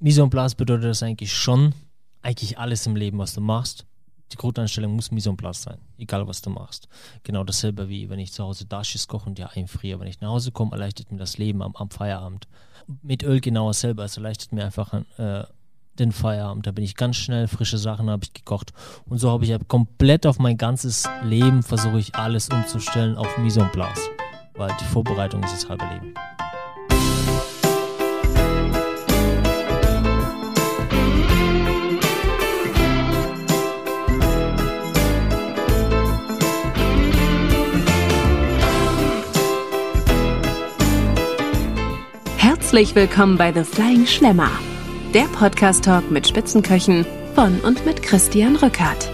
Mise en place bedeutet das eigentlich schon, eigentlich alles im Leben, was du machst. Die Grundeinstellung muss Mise en place sein, egal was du machst. Genau dasselbe wie wenn ich zu Hause Dasches koche und ja einfriere. Wenn ich nach Hause komme, erleichtert mir das Leben am, am Feierabend. Mit Öl genau dasselbe, es erleichtert mir einfach äh, den Feierabend. Da bin ich ganz schnell, frische Sachen habe ich gekocht. Und so habe ich komplett auf mein ganzes Leben versuche ich alles umzustellen auf Mise en place. Weil die Vorbereitung ist das halbe Leben. Herzlich willkommen bei The Flying Schlemmer, der Podcast-Talk mit Spitzenköchen von und mit Christian Rückert.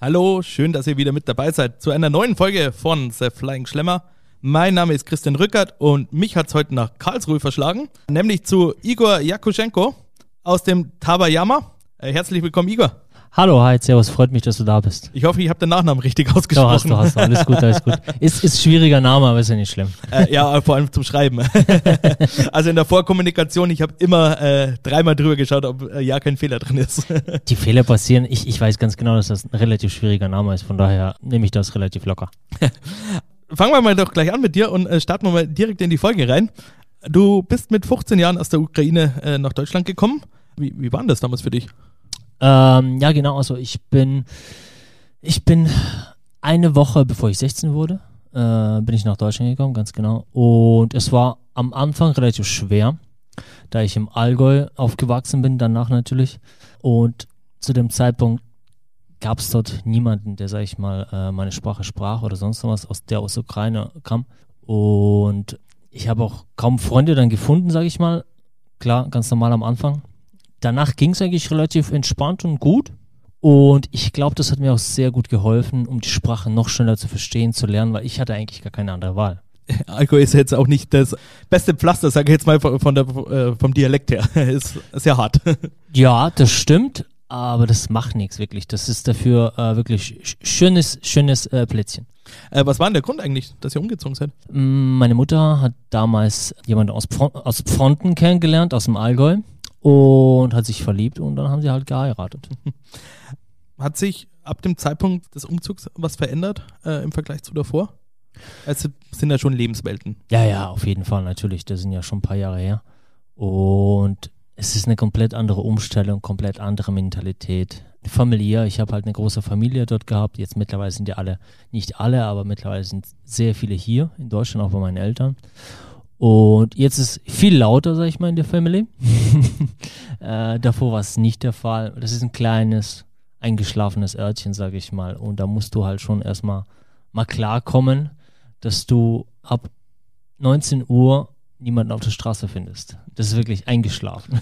Hallo, schön, dass ihr wieder mit dabei seid zu einer neuen Folge von The Flying Schlemmer. Mein Name ist Christian Rückert und mich hat es heute nach Karlsruhe verschlagen, nämlich zu Igor Jakuschenko aus dem Tabayama. Äh, herzlich willkommen, Igor. Hallo, hi, servus, freut mich, dass du da bist. Ich hoffe, ich habe den Nachnamen richtig ausgesprochen. Du hast du, hast alles gut, alles gut. Ist, ist schwieriger Name, aber ist ja nicht schlimm. Äh, ja, vor allem zum Schreiben. also in der Vorkommunikation, ich habe immer äh, dreimal drüber geschaut, ob äh, ja kein Fehler drin ist. Die Fehler passieren, ich, ich weiß ganz genau, dass das ein relativ schwieriger Name ist, von daher nehme ich das relativ locker. Fangen wir mal doch gleich an mit dir und äh, starten wir mal direkt in die Folge rein. Du bist mit 15 Jahren aus der Ukraine äh, nach Deutschland gekommen. Wie, wie war denn das damals für dich? Ähm, ja, genau. Also ich bin, ich bin eine Woche bevor ich 16 wurde, äh, bin ich nach Deutschland gekommen, ganz genau. Und es war am Anfang relativ schwer, da ich im Allgäu aufgewachsen bin, danach natürlich. Und zu dem Zeitpunkt gab es dort niemanden, der, sag ich mal, äh, meine Sprache sprach oder sonst was, aus der aus Ukraine kam. Und ich habe auch kaum Freunde dann gefunden, sag ich mal. Klar, ganz normal am Anfang danach ging es eigentlich relativ entspannt und gut. Und ich glaube, das hat mir auch sehr gut geholfen, um die Sprache noch schneller zu verstehen, zu lernen, weil ich hatte eigentlich gar keine andere Wahl. Alkohol ist jetzt auch nicht das beste Pflaster, sage ich jetzt mal von der, äh, vom Dialekt her. ist sehr hart. Ja, das stimmt, aber das macht nichts wirklich. Das ist dafür äh, wirklich schönes, schönes äh, Plätzchen. Äh, was war denn der Grund eigentlich, dass ihr umgezogen seid? Mm, meine Mutter hat damals jemanden aus, aus Pfronten kennengelernt, aus dem Allgäu und hat sich verliebt und dann haben sie halt geheiratet. Hat sich ab dem Zeitpunkt des Umzugs was verändert äh, im Vergleich zu davor? Es sind ja schon Lebenswelten. Ja, ja, auf jeden Fall, natürlich. Das sind ja schon ein paar Jahre her. Und es ist eine komplett andere Umstellung, komplett andere Mentalität. Familiär, ich habe halt eine große Familie dort gehabt. Jetzt mittlerweile sind ja alle, nicht alle, aber mittlerweile sind sehr viele hier in Deutschland, auch bei meinen Eltern. Und jetzt ist viel lauter, sag ich mal, in der Family. äh, davor war es nicht der Fall. Das ist ein kleines, eingeschlafenes Örtchen, sag ich mal. Und da musst du halt schon erstmal mal klarkommen, dass du ab 19 Uhr niemanden auf der Straße findest. Das ist wirklich eingeschlafen.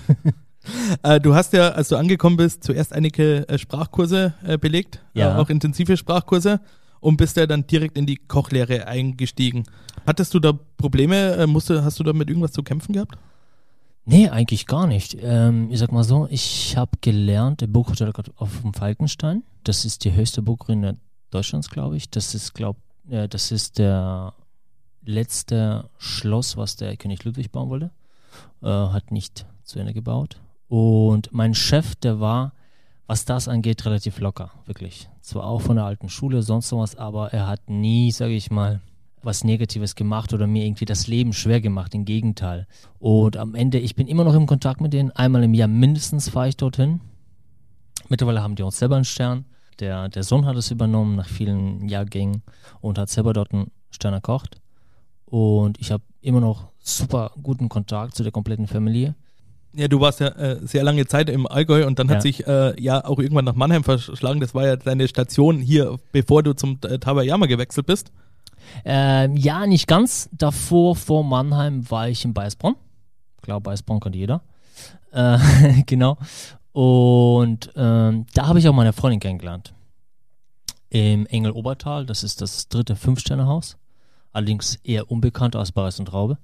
äh, du hast ja, als du angekommen bist, zuerst einige äh, Sprachkurse äh, belegt, äh, ja. auch intensive Sprachkurse und bist ja dann direkt in die Kochlehre eingestiegen. Hattest du da Probleme? Äh, musste, hast du da mit irgendwas zu kämpfen gehabt? Nee, eigentlich gar nicht. Ähm, ich sag mal so, ich habe gelernt, der Burghotel auf dem Falkenstein. Das ist die höchste Burgruine Deutschlands, glaube ich. Das ist, glaub, äh, das ist der letzte Schloss, was der König Ludwig bauen wollte. Äh, hat nicht zu Ende gebaut. Und mein Chef, der war, was das angeht, relativ locker, wirklich. Zwar auch von der alten Schule, sonst was, aber er hat nie, sage ich mal, was Negatives gemacht oder mir irgendwie das Leben schwer gemacht. Im Gegenteil. Und am Ende, ich bin immer noch im Kontakt mit denen. Einmal im Jahr mindestens fahre ich dorthin. Mittlerweile haben die uns selber einen Stern. Der, der Sohn hat es übernommen nach vielen Jahrgängen und hat selber dort einen Stern erkocht. Und ich habe immer noch super guten Kontakt zu der kompletten Familie. Ja, du warst ja äh, sehr lange Zeit im Allgäu und dann ja. hat sich äh, ja auch irgendwann nach Mannheim verschlagen. Das war ja deine Station hier, bevor du zum äh, Tabayama gewechselt bist. Ähm, ja, nicht ganz. Davor, vor Mannheim, war ich in Bayersbronn. Klar, Bayersbronn kennt jeder. Äh, genau. Und ähm, da habe ich auch meine Freundin kennengelernt. Im Engel-Obertal, das ist das dritte Fünf-Sterne-Haus. Allerdings eher unbekannt als Bares und Traube.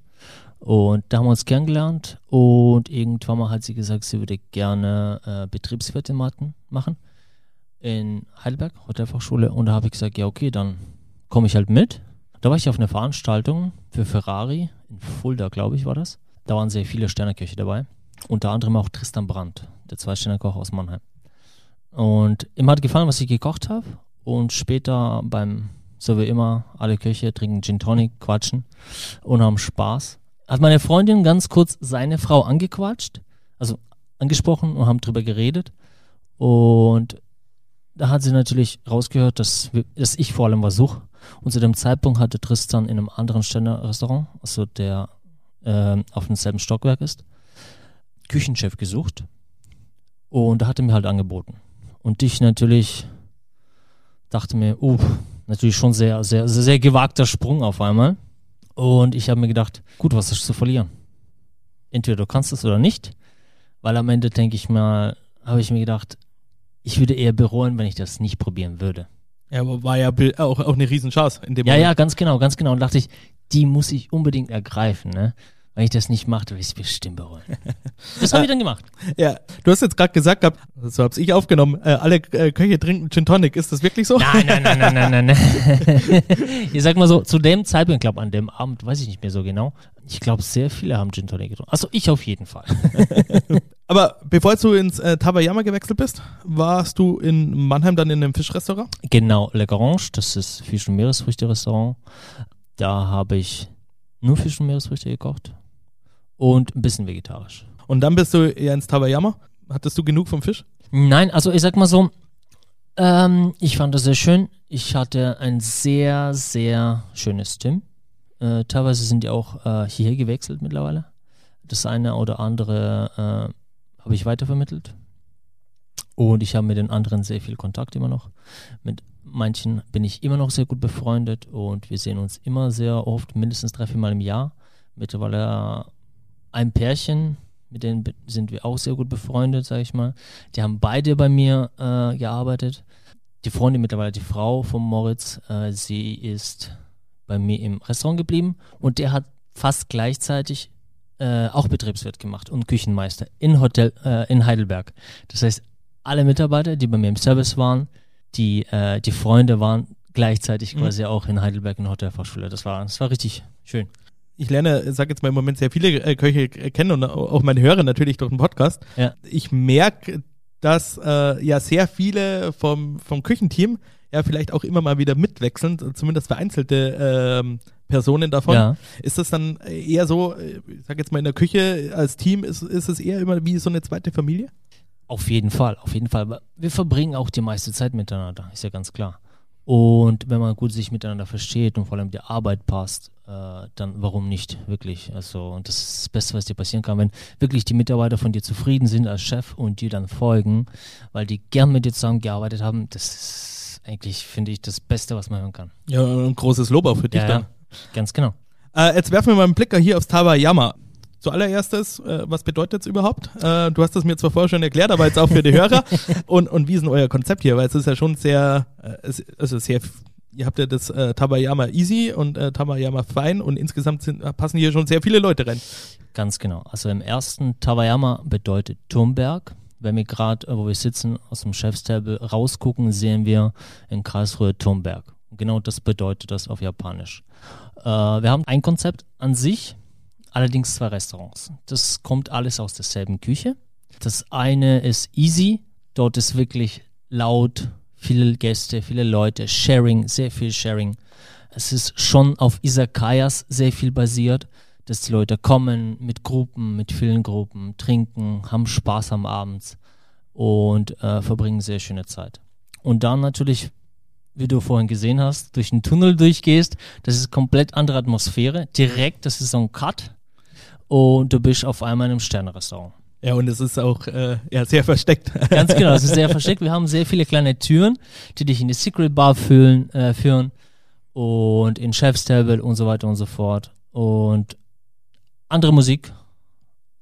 Und da haben wir uns kennengelernt und irgendwann mal hat sie gesagt, sie würde gerne äh, Betriebswirtin machen in Heidelberg, Hotelfachschule. Und da habe ich gesagt, ja okay, dann komme ich halt mit. Da war ich auf einer Veranstaltung für Ferrari, in Fulda, glaube ich, war das. Da waren sehr viele Sterneköche dabei. Unter anderem auch Tristan Brandt, der Zwei-Sterne-Koch aus Mannheim. Und ihm hat gefallen, was ich gekocht habe. Und später beim, so wie immer, alle Köche trinken Gin Tonic, quatschen und haben Spaß. Hat meine Freundin ganz kurz seine Frau angequatscht, also angesprochen und haben drüber geredet. Und da hat sie natürlich rausgehört, dass, dass ich vor allem was suche. Und zu dem Zeitpunkt hatte Tristan in einem anderen Sterne-Restaurant, also der äh, auf demselben Stockwerk ist, Küchenchef gesucht. Und da hat er mir halt angeboten. Und ich natürlich dachte mir, uh, natürlich schon sehr, sehr, sehr, sehr gewagter Sprung auf einmal. Und ich habe mir gedacht, gut, was du zu verlieren? Entweder du kannst es oder nicht, weil am Ende denke ich mal, habe ich mir gedacht, ich würde eher bereuen, wenn ich das nicht probieren würde. Ja, aber war ja auch, auch eine Riesenchance in dem Ja, Moment. ja, ganz genau, ganz genau. Und dachte ich, die muss ich unbedingt ergreifen, ne? Wenn ich das nicht mache, würde ich es bestimmt bereuen. Das habe ich dann gemacht. Ja, du hast jetzt gerade gesagt gehabt, so hab's ich aufgenommen, äh, alle äh, Köche trinken Gin Tonic. Ist das wirklich so? Nein, nein, nein, nein, nein, nein. ich sag mal so, zu dem Zeitpunkt, ich glaube an dem Abend, weiß ich nicht mehr so genau. Ich glaube, sehr viele haben Gin Tonic getrunken. Also ich auf jeden Fall. Aber bevor du ins äh, Tabayama gewechselt bist, warst du in Mannheim dann in einem Fischrestaurant? Genau, Le Garange, das ist Fisch- und Meeresfrüchte-Restaurant. Da habe ich nur Fisch- und Meeresfrüchte gekocht und ein bisschen vegetarisch. Und dann bist du ja ins Tabayama. Hattest du genug vom Fisch? Nein, also ich sag mal so, ähm, ich fand das sehr schön. Ich hatte ein sehr, sehr schönes Team. Äh, teilweise sind die auch äh, hierher gewechselt mittlerweile. Das eine oder andere äh, habe ich weitervermittelt. Und ich habe mit den anderen sehr viel Kontakt immer noch. Mit manchen bin ich immer noch sehr gut befreundet und wir sehen uns immer sehr oft, mindestens drei, vier Mal im Jahr. Mittlerweile ein Pärchen, mit denen sind wir auch sehr gut befreundet, sage ich mal. Die haben beide bei mir äh, gearbeitet. Die Freundin mittlerweile, die Frau von Moritz, äh, sie ist bei mir im Restaurant geblieben und der hat fast gleichzeitig äh, auch Betriebswirt gemacht und Küchenmeister in Hotel äh, in Heidelberg. Das heißt, alle Mitarbeiter, die bei mir im Service waren, die äh, die Freunde waren gleichzeitig Mhm. quasi auch in Heidelberg in der Hotelfachschule. Das war das war richtig schön. Ich lerne, sag jetzt mal im Moment sehr viele äh, Köche äh, kennen und auch meine Hörer natürlich durch den Podcast. Ja. Ich merke, dass äh, ja sehr viele vom, vom Küchenteam ja vielleicht auch immer mal wieder mitwechseln, zumindest vereinzelte ähm, Personen davon. Ja. Ist das dann eher so, äh, ich sag jetzt mal in der Küche als Team, ist, ist es eher immer wie so eine zweite Familie? Auf jeden Fall, auf jeden Fall. Wir verbringen auch die meiste Zeit miteinander, ist ja ganz klar. Und wenn man gut sich miteinander versteht und vor allem die Arbeit passt, äh, dann warum nicht, wirklich. Also, und das ist das Beste, was dir passieren kann, wenn wirklich die Mitarbeiter von dir zufrieden sind als Chef und dir dann folgen, weil die gern mit dir zusammengearbeitet haben. Das ist eigentlich, finde ich, das Beste, was man hören kann. Ja, ein großes Lob auch für dich Ja, dann. ja, ganz genau. Äh, jetzt werfen wir mal einen Blick hier aufs Tabayama. Zuallererstes, äh, was bedeutet es überhaupt? Äh, du hast es mir zwar vorher schon erklärt, aber jetzt auch für die Hörer. und, und wie ist denn euer Konzept hier? Weil es ist ja schon sehr, äh, es, also sehr, ihr habt ja das äh, Tabayama Easy und äh, Tabayama Fine und insgesamt sind, passen hier schon sehr viele Leute rein. Ganz genau. Also im ersten Tawayama bedeutet Turmberg. Wenn wir gerade, äh, wo wir sitzen, aus dem Chefstable rausgucken, sehen wir in Karlsruhe Turmberg. Genau das bedeutet das auf Japanisch. Äh, wir haben ein Konzept an sich, allerdings zwei Restaurants. Das kommt alles aus derselben Küche. Das eine ist Easy. Dort ist wirklich laut, viele Gäste, viele Leute, Sharing, sehr viel Sharing. Es ist schon auf Isakayas sehr viel basiert, dass die Leute kommen mit Gruppen, mit vielen Gruppen, trinken, haben Spaß am Abend und äh, verbringen sehr schöne Zeit. Und dann natürlich, wie du vorhin gesehen hast, durch den Tunnel durchgehst, das ist komplett andere Atmosphäre. Direkt, das ist so ein Cut und du bist auf einmal in einem Sternenrestaurant. Ja, und es ist auch äh, ja, sehr versteckt. Ganz genau, es ist sehr versteckt. Wir haben sehr viele kleine Türen, die dich in die Secret Bar fühlen, äh, führen und in Chef's Table und so weiter und so fort. Und andere Musik,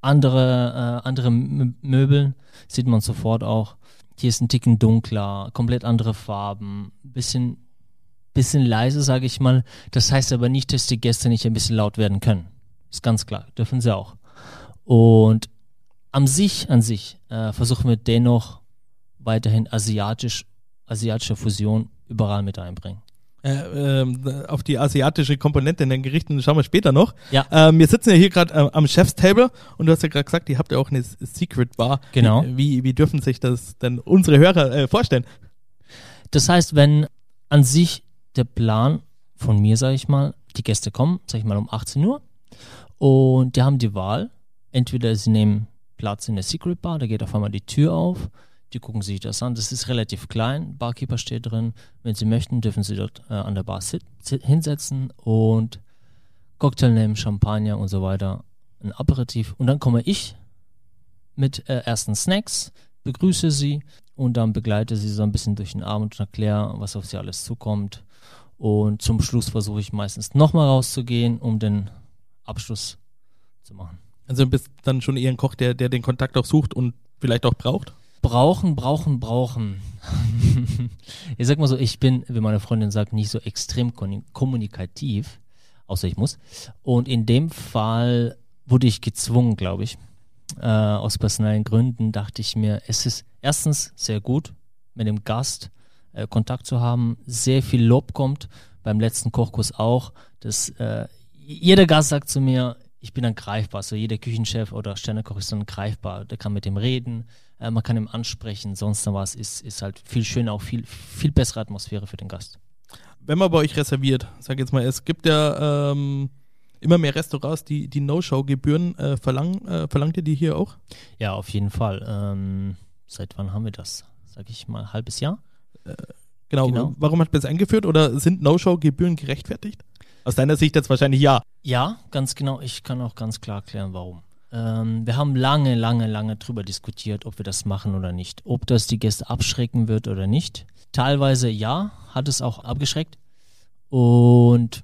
andere, äh, andere Möbel sieht man sofort auch. Hier ist ein Ticken dunkler, komplett andere Farben, bisschen, bisschen leise, sage ich mal. Das heißt aber nicht, dass die Gäste nicht ein bisschen laut werden können. Ist ganz klar, dürfen sie auch. Und an sich, an sich, äh, versuchen wir dennoch weiterhin asiatisch, asiatische Fusion überall mit einbringen. Äh, ähm, auf die asiatische Komponente in den Gerichten schauen wir später noch. Ja. Ähm, wir sitzen ja hier gerade äh, am Chef's Table und du hast ja gerade gesagt, ihr habt ja auch eine Secret Bar. Genau. Wie, wie dürfen sich das denn unsere Hörer äh, vorstellen? Das heißt, wenn an sich der Plan von mir, sage ich mal, die Gäste kommen, sage ich mal um 18 Uhr und die haben die Wahl, entweder sie nehmen Platz in der Secret Bar, da geht auf einmal die Tür auf, die gucken sich das an. Das ist relativ klein, Barkeeper steht drin. Wenn sie möchten, dürfen sie dort äh, an der Bar sit, sit, hinsetzen und Cocktail nehmen, Champagner und so weiter, ein Aperitif. Und dann komme ich mit äh, ersten Snacks, begrüße sie und dann begleite sie so ein bisschen durch den Abend und erkläre, was auf sie alles zukommt. Und zum Schluss versuche ich meistens nochmal rauszugehen, um den Abschluss zu machen. Also du bist dann schon eher ein Koch, der, der den Kontakt auch sucht und vielleicht auch braucht? Brauchen, brauchen, brauchen. ich sag mal so, ich bin, wie meine Freundin sagt, nicht so extrem kommunikativ, außer ich muss. Und in dem Fall wurde ich gezwungen, glaube ich. Äh, aus personellen Gründen dachte ich mir, es ist erstens sehr gut, mit dem Gast äh, Kontakt zu haben, sehr viel Lob kommt, beim letzten Kochkurs auch, dass äh, jeder Gast sagt zu mir, ich bin dann greifbar. So jeder Küchenchef oder Sternekoch ist dann greifbar. Der kann mit dem reden, äh, man kann ihm ansprechen, sonst noch was ist, ist halt viel schöner, auch viel, viel bessere Atmosphäre für den Gast. Wenn man bei euch reserviert, sag jetzt mal, es gibt ja ähm, immer mehr Restaurants, die die No-Show-Gebühren äh, verlangen. Äh, verlangt ihr die hier auch? Ja, auf jeden Fall. Ähm, seit wann haben wir das? Sag ich mal, halbes Jahr? Genau. Genau. Warum hat man das eingeführt oder sind No-Show-Gebühren gerechtfertigt? Aus deiner Sicht jetzt wahrscheinlich ja. Ja, ganz genau. Ich kann auch ganz klar erklären, warum. Ähm, wir haben lange, lange, lange drüber diskutiert, ob wir das machen oder nicht. Ob das die Gäste abschrecken wird oder nicht. Teilweise ja, hat es auch abgeschreckt. Und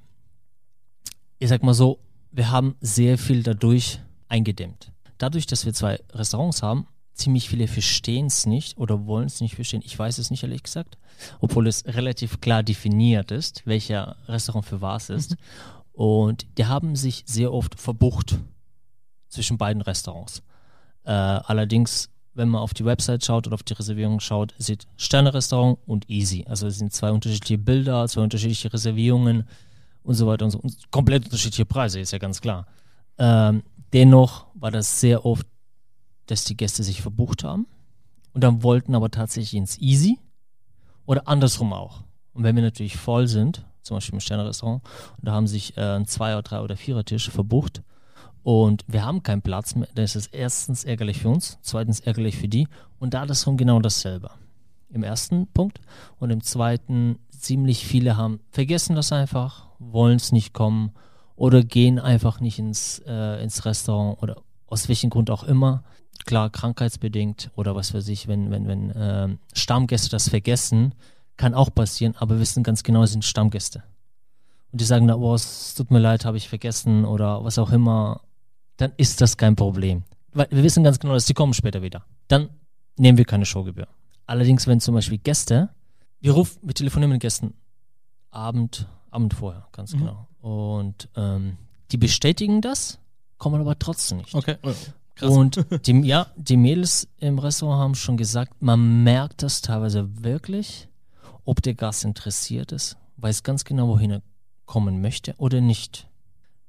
ich sag mal so, wir haben sehr viel dadurch eingedämmt. Dadurch, dass wir zwei Restaurants haben, ziemlich viele verstehen es nicht oder wollen es nicht verstehen. Ich weiß es nicht, ehrlich gesagt, obwohl es relativ klar definiert ist, welcher Restaurant für was ist. Und die haben sich sehr oft verbucht zwischen beiden Restaurants. Äh, allerdings, wenn man auf die Website schaut oder auf die Reservierung schaut, sieht Sterne-Restaurant und Easy. Also es sind zwei unterschiedliche Bilder, zwei unterschiedliche Reservierungen und so weiter und so. Und komplett unterschiedliche Preise, ist ja ganz klar. Ähm, dennoch war das sehr oft, dass die Gäste sich verbucht haben und dann wollten aber tatsächlich ins Easy oder andersrum auch. Und wenn wir natürlich voll sind, zum Beispiel im Sterne-Restaurant, und da haben sich äh, ein Zwei- oder Drei- oder Vierer-Tisch verbucht und wir haben keinen Platz mehr, dann ist es erstens ärgerlich für uns, zweitens ärgerlich für die und da ist schon genau dasselbe. Im ersten Punkt und im zweiten, ziemlich viele haben vergessen das einfach, wollen es nicht kommen oder gehen einfach nicht ins, äh, ins Restaurant oder aus welchem Grund auch immer. Klar, krankheitsbedingt oder was weiß ich, wenn, wenn, wenn äh, Stammgäste das vergessen, kann auch passieren, aber wir wissen ganz genau, es sind Stammgäste. Und die sagen, na, oh, es tut mir leid, habe ich vergessen oder was auch immer, dann ist das kein Problem. Weil wir wissen ganz genau, dass die kommen später wieder. Dann nehmen wir keine Showgebühr. Allerdings, wenn zum Beispiel Gäste, wir rufen, wir telefonieren mit Gästen Abend, Abend vorher, ganz Mhm. genau. Und ähm, die bestätigen das, kommen aber trotzdem nicht. Okay. Krass. Und die, ja, die Mädels im Restaurant haben schon gesagt, man merkt das teilweise wirklich, ob der Gast interessiert ist, weiß ganz genau, wohin er kommen möchte oder nicht.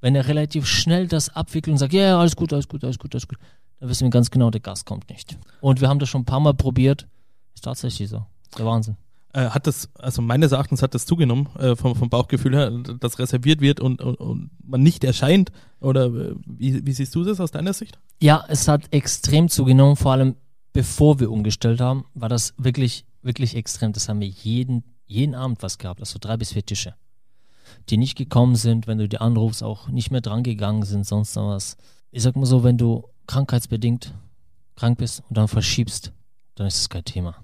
Wenn er relativ schnell das abwickelt und sagt, ja, ja, alles gut, alles gut, alles gut, alles gut, dann wissen wir ganz genau, der Gast kommt nicht. Und wir haben das schon ein paar Mal probiert. Ist tatsächlich so. Der Wahnsinn. Äh, hat das, also meines Erachtens hat das zugenommen, äh, vom, vom Bauchgefühl her, dass reserviert wird und, und, und man nicht erscheint? Oder äh, wie, wie siehst du das aus deiner Sicht? Ja, es hat extrem zugenommen, vor allem bevor wir umgestellt haben, war das wirklich, wirklich extrem. Das haben wir jeden, jeden Abend was gehabt, also drei bis vier Tische, die nicht gekommen sind, wenn du die anrufst, auch nicht mehr dran gegangen sind, sonst noch was. Ich sag mal so, wenn du krankheitsbedingt krank bist und dann verschiebst, dann ist es kein Thema.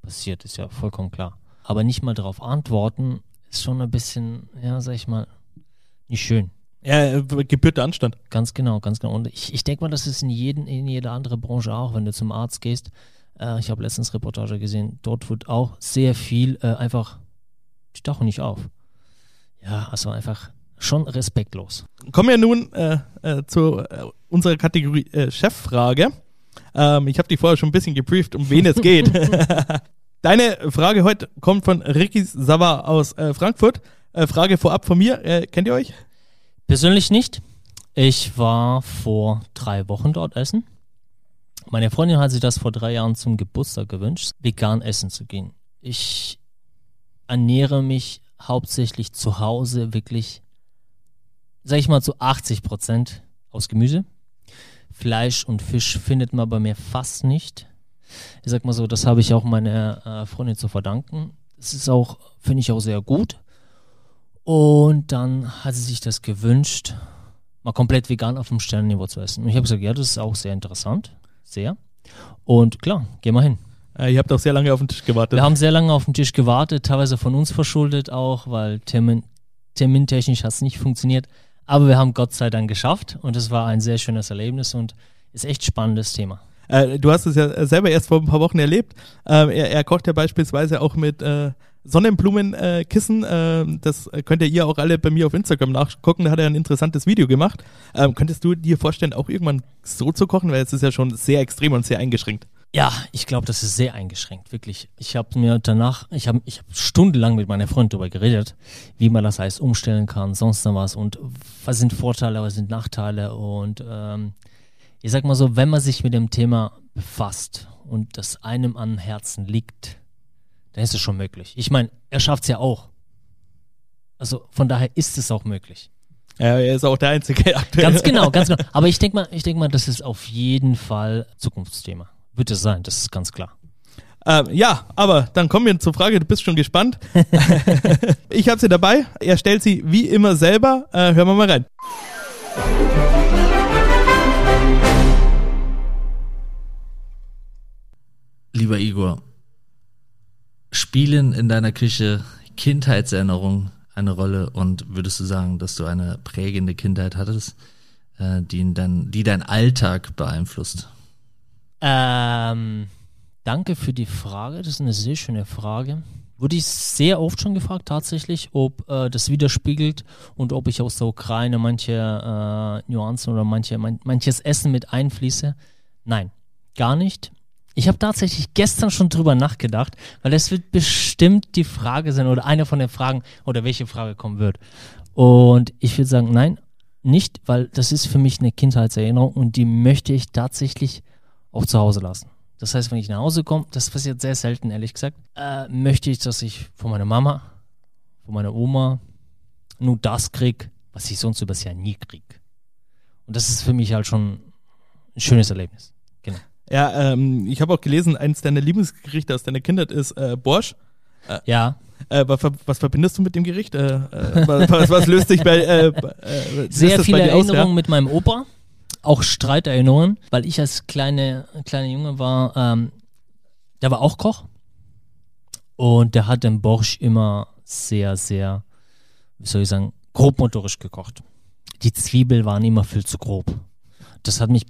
Passiert, ist ja vollkommen klar. Aber nicht mal darauf antworten, ist schon ein bisschen, ja, sag ich mal, nicht schön. Ja, äh, gebührt der Anstand. Ganz genau, ganz genau. Und ich, ich denke mal, das ist in, jeden, in jeder andere Branche auch, wenn du zum Arzt gehst. Äh, ich habe letztens Reportage gesehen, dort wird auch sehr viel äh, einfach, die tauchen nicht auf. Ja, also einfach schon respektlos. Kommen wir nun äh, äh, zu äh, unserer Kategorie Cheffrage. Ähm, ich habe die vorher schon ein bisschen gebrieft, um wen es geht. Deine Frage heute kommt von Ricky Sava aus äh, Frankfurt. Äh, Frage vorab von mir. Äh, kennt ihr euch? Persönlich nicht. Ich war vor drei Wochen dort essen. Meine Freundin hat sich das vor drei Jahren zum Geburtstag gewünscht, vegan essen zu gehen. Ich ernähre mich hauptsächlich zu Hause wirklich, sag ich mal, zu 80 Prozent aus Gemüse. Fleisch und Fisch findet man bei mir fast nicht. Ich sag mal so, das habe ich auch meiner äh, Freundin zu verdanken. Das ist auch, finde ich auch sehr gut. Und dann hat sie sich das gewünscht, mal komplett vegan auf dem Sternenniveau zu essen. Und ich habe gesagt, ja, das ist auch sehr interessant. Sehr. Und klar, geh mal hin. Äh, ihr habt auch sehr lange auf den Tisch gewartet. Wir haben sehr lange auf den Tisch gewartet, teilweise von uns verschuldet auch, weil Termin, termintechnisch hat es nicht funktioniert. Aber wir haben Gott sei Dank geschafft und es war ein sehr schönes Erlebnis und ist echt spannendes Thema. Äh, du hast es ja selber erst vor ein paar Wochen erlebt. Ähm, er, er, kocht ja beispielsweise auch mit äh, Sonnenblumenkissen. Äh, das könnt ihr auch alle bei mir auf Instagram nachgucken. Da hat er ein interessantes Video gemacht. Ähm, könntest du dir vorstellen, auch irgendwann so zu kochen? Weil es ist ja schon sehr extrem und sehr eingeschränkt. Ja, ich glaube, das ist sehr eingeschränkt, wirklich. Ich habe mir danach, ich habe ich hab stundenlang mit meiner Freundin darüber geredet, wie man das alles umstellen kann, sonst noch was und was sind Vorteile, was sind Nachteile und ähm, ich sag mal so, wenn man sich mit dem Thema befasst und das einem am Herzen liegt, dann ist es schon möglich. Ich meine, er schafft es ja auch. Also von daher ist es auch möglich. Ja, er ist auch der Einzige aktuell. Ganz genau, ganz genau. Aber ich denke mal, ich denke mal, das ist auf jeden Fall Zukunftsthema. Wird es sein, das ist ganz klar. Ähm, ja, aber dann kommen wir zur Frage, du bist schon gespannt. ich habe sie dabei. Er stellt sie wie immer selber. Äh, hören wir mal rein. Lieber Igor, spielen in deiner Küche Kindheitserinnerungen eine Rolle und würdest du sagen, dass du eine prägende Kindheit hattest, äh, die, dein, die dein Alltag beeinflusst? Ähm, danke für die Frage. Das ist eine sehr schöne Frage. Wurde ich sehr oft schon gefragt, tatsächlich, ob äh, das widerspiegelt und ob ich aus der Ukraine manche äh, Nuancen oder manche, man, manches Essen mit einfließe. Nein, gar nicht. Ich habe tatsächlich gestern schon drüber nachgedacht, weil es wird bestimmt die Frage sein oder eine von den Fragen oder welche Frage kommen wird. Und ich würde sagen, nein, nicht, weil das ist für mich eine Kindheitserinnerung und die möchte ich tatsächlich auch zu Hause lassen. Das heißt, wenn ich nach Hause komme, das passiert sehr selten, ehrlich gesagt, äh, möchte ich, dass ich von meiner Mama, von meiner Oma nur das krieg, was ich sonst übers Jahr nie krieg. Und das ist für mich halt schon ein schönes Erlebnis. Ja, ähm, ich habe auch gelesen, eins deiner Lieblingsgerichte aus deiner Kindheit ist äh, Borsch. Äh, ja. Äh, was, was, verbindest du mit dem Gericht? Äh, äh was, was, löst sich bei äh, äh Sehr viele Erinnerungen aus, ja? mit meinem Opa, auch Streiterinnerungen, weil ich als kleine kleine Junge war, ähm, der war auch Koch und der hat den Borsch immer sehr sehr, wie soll ich sagen, grobmotorisch gekocht. Die Zwiebel waren immer viel zu grob. Das hat mich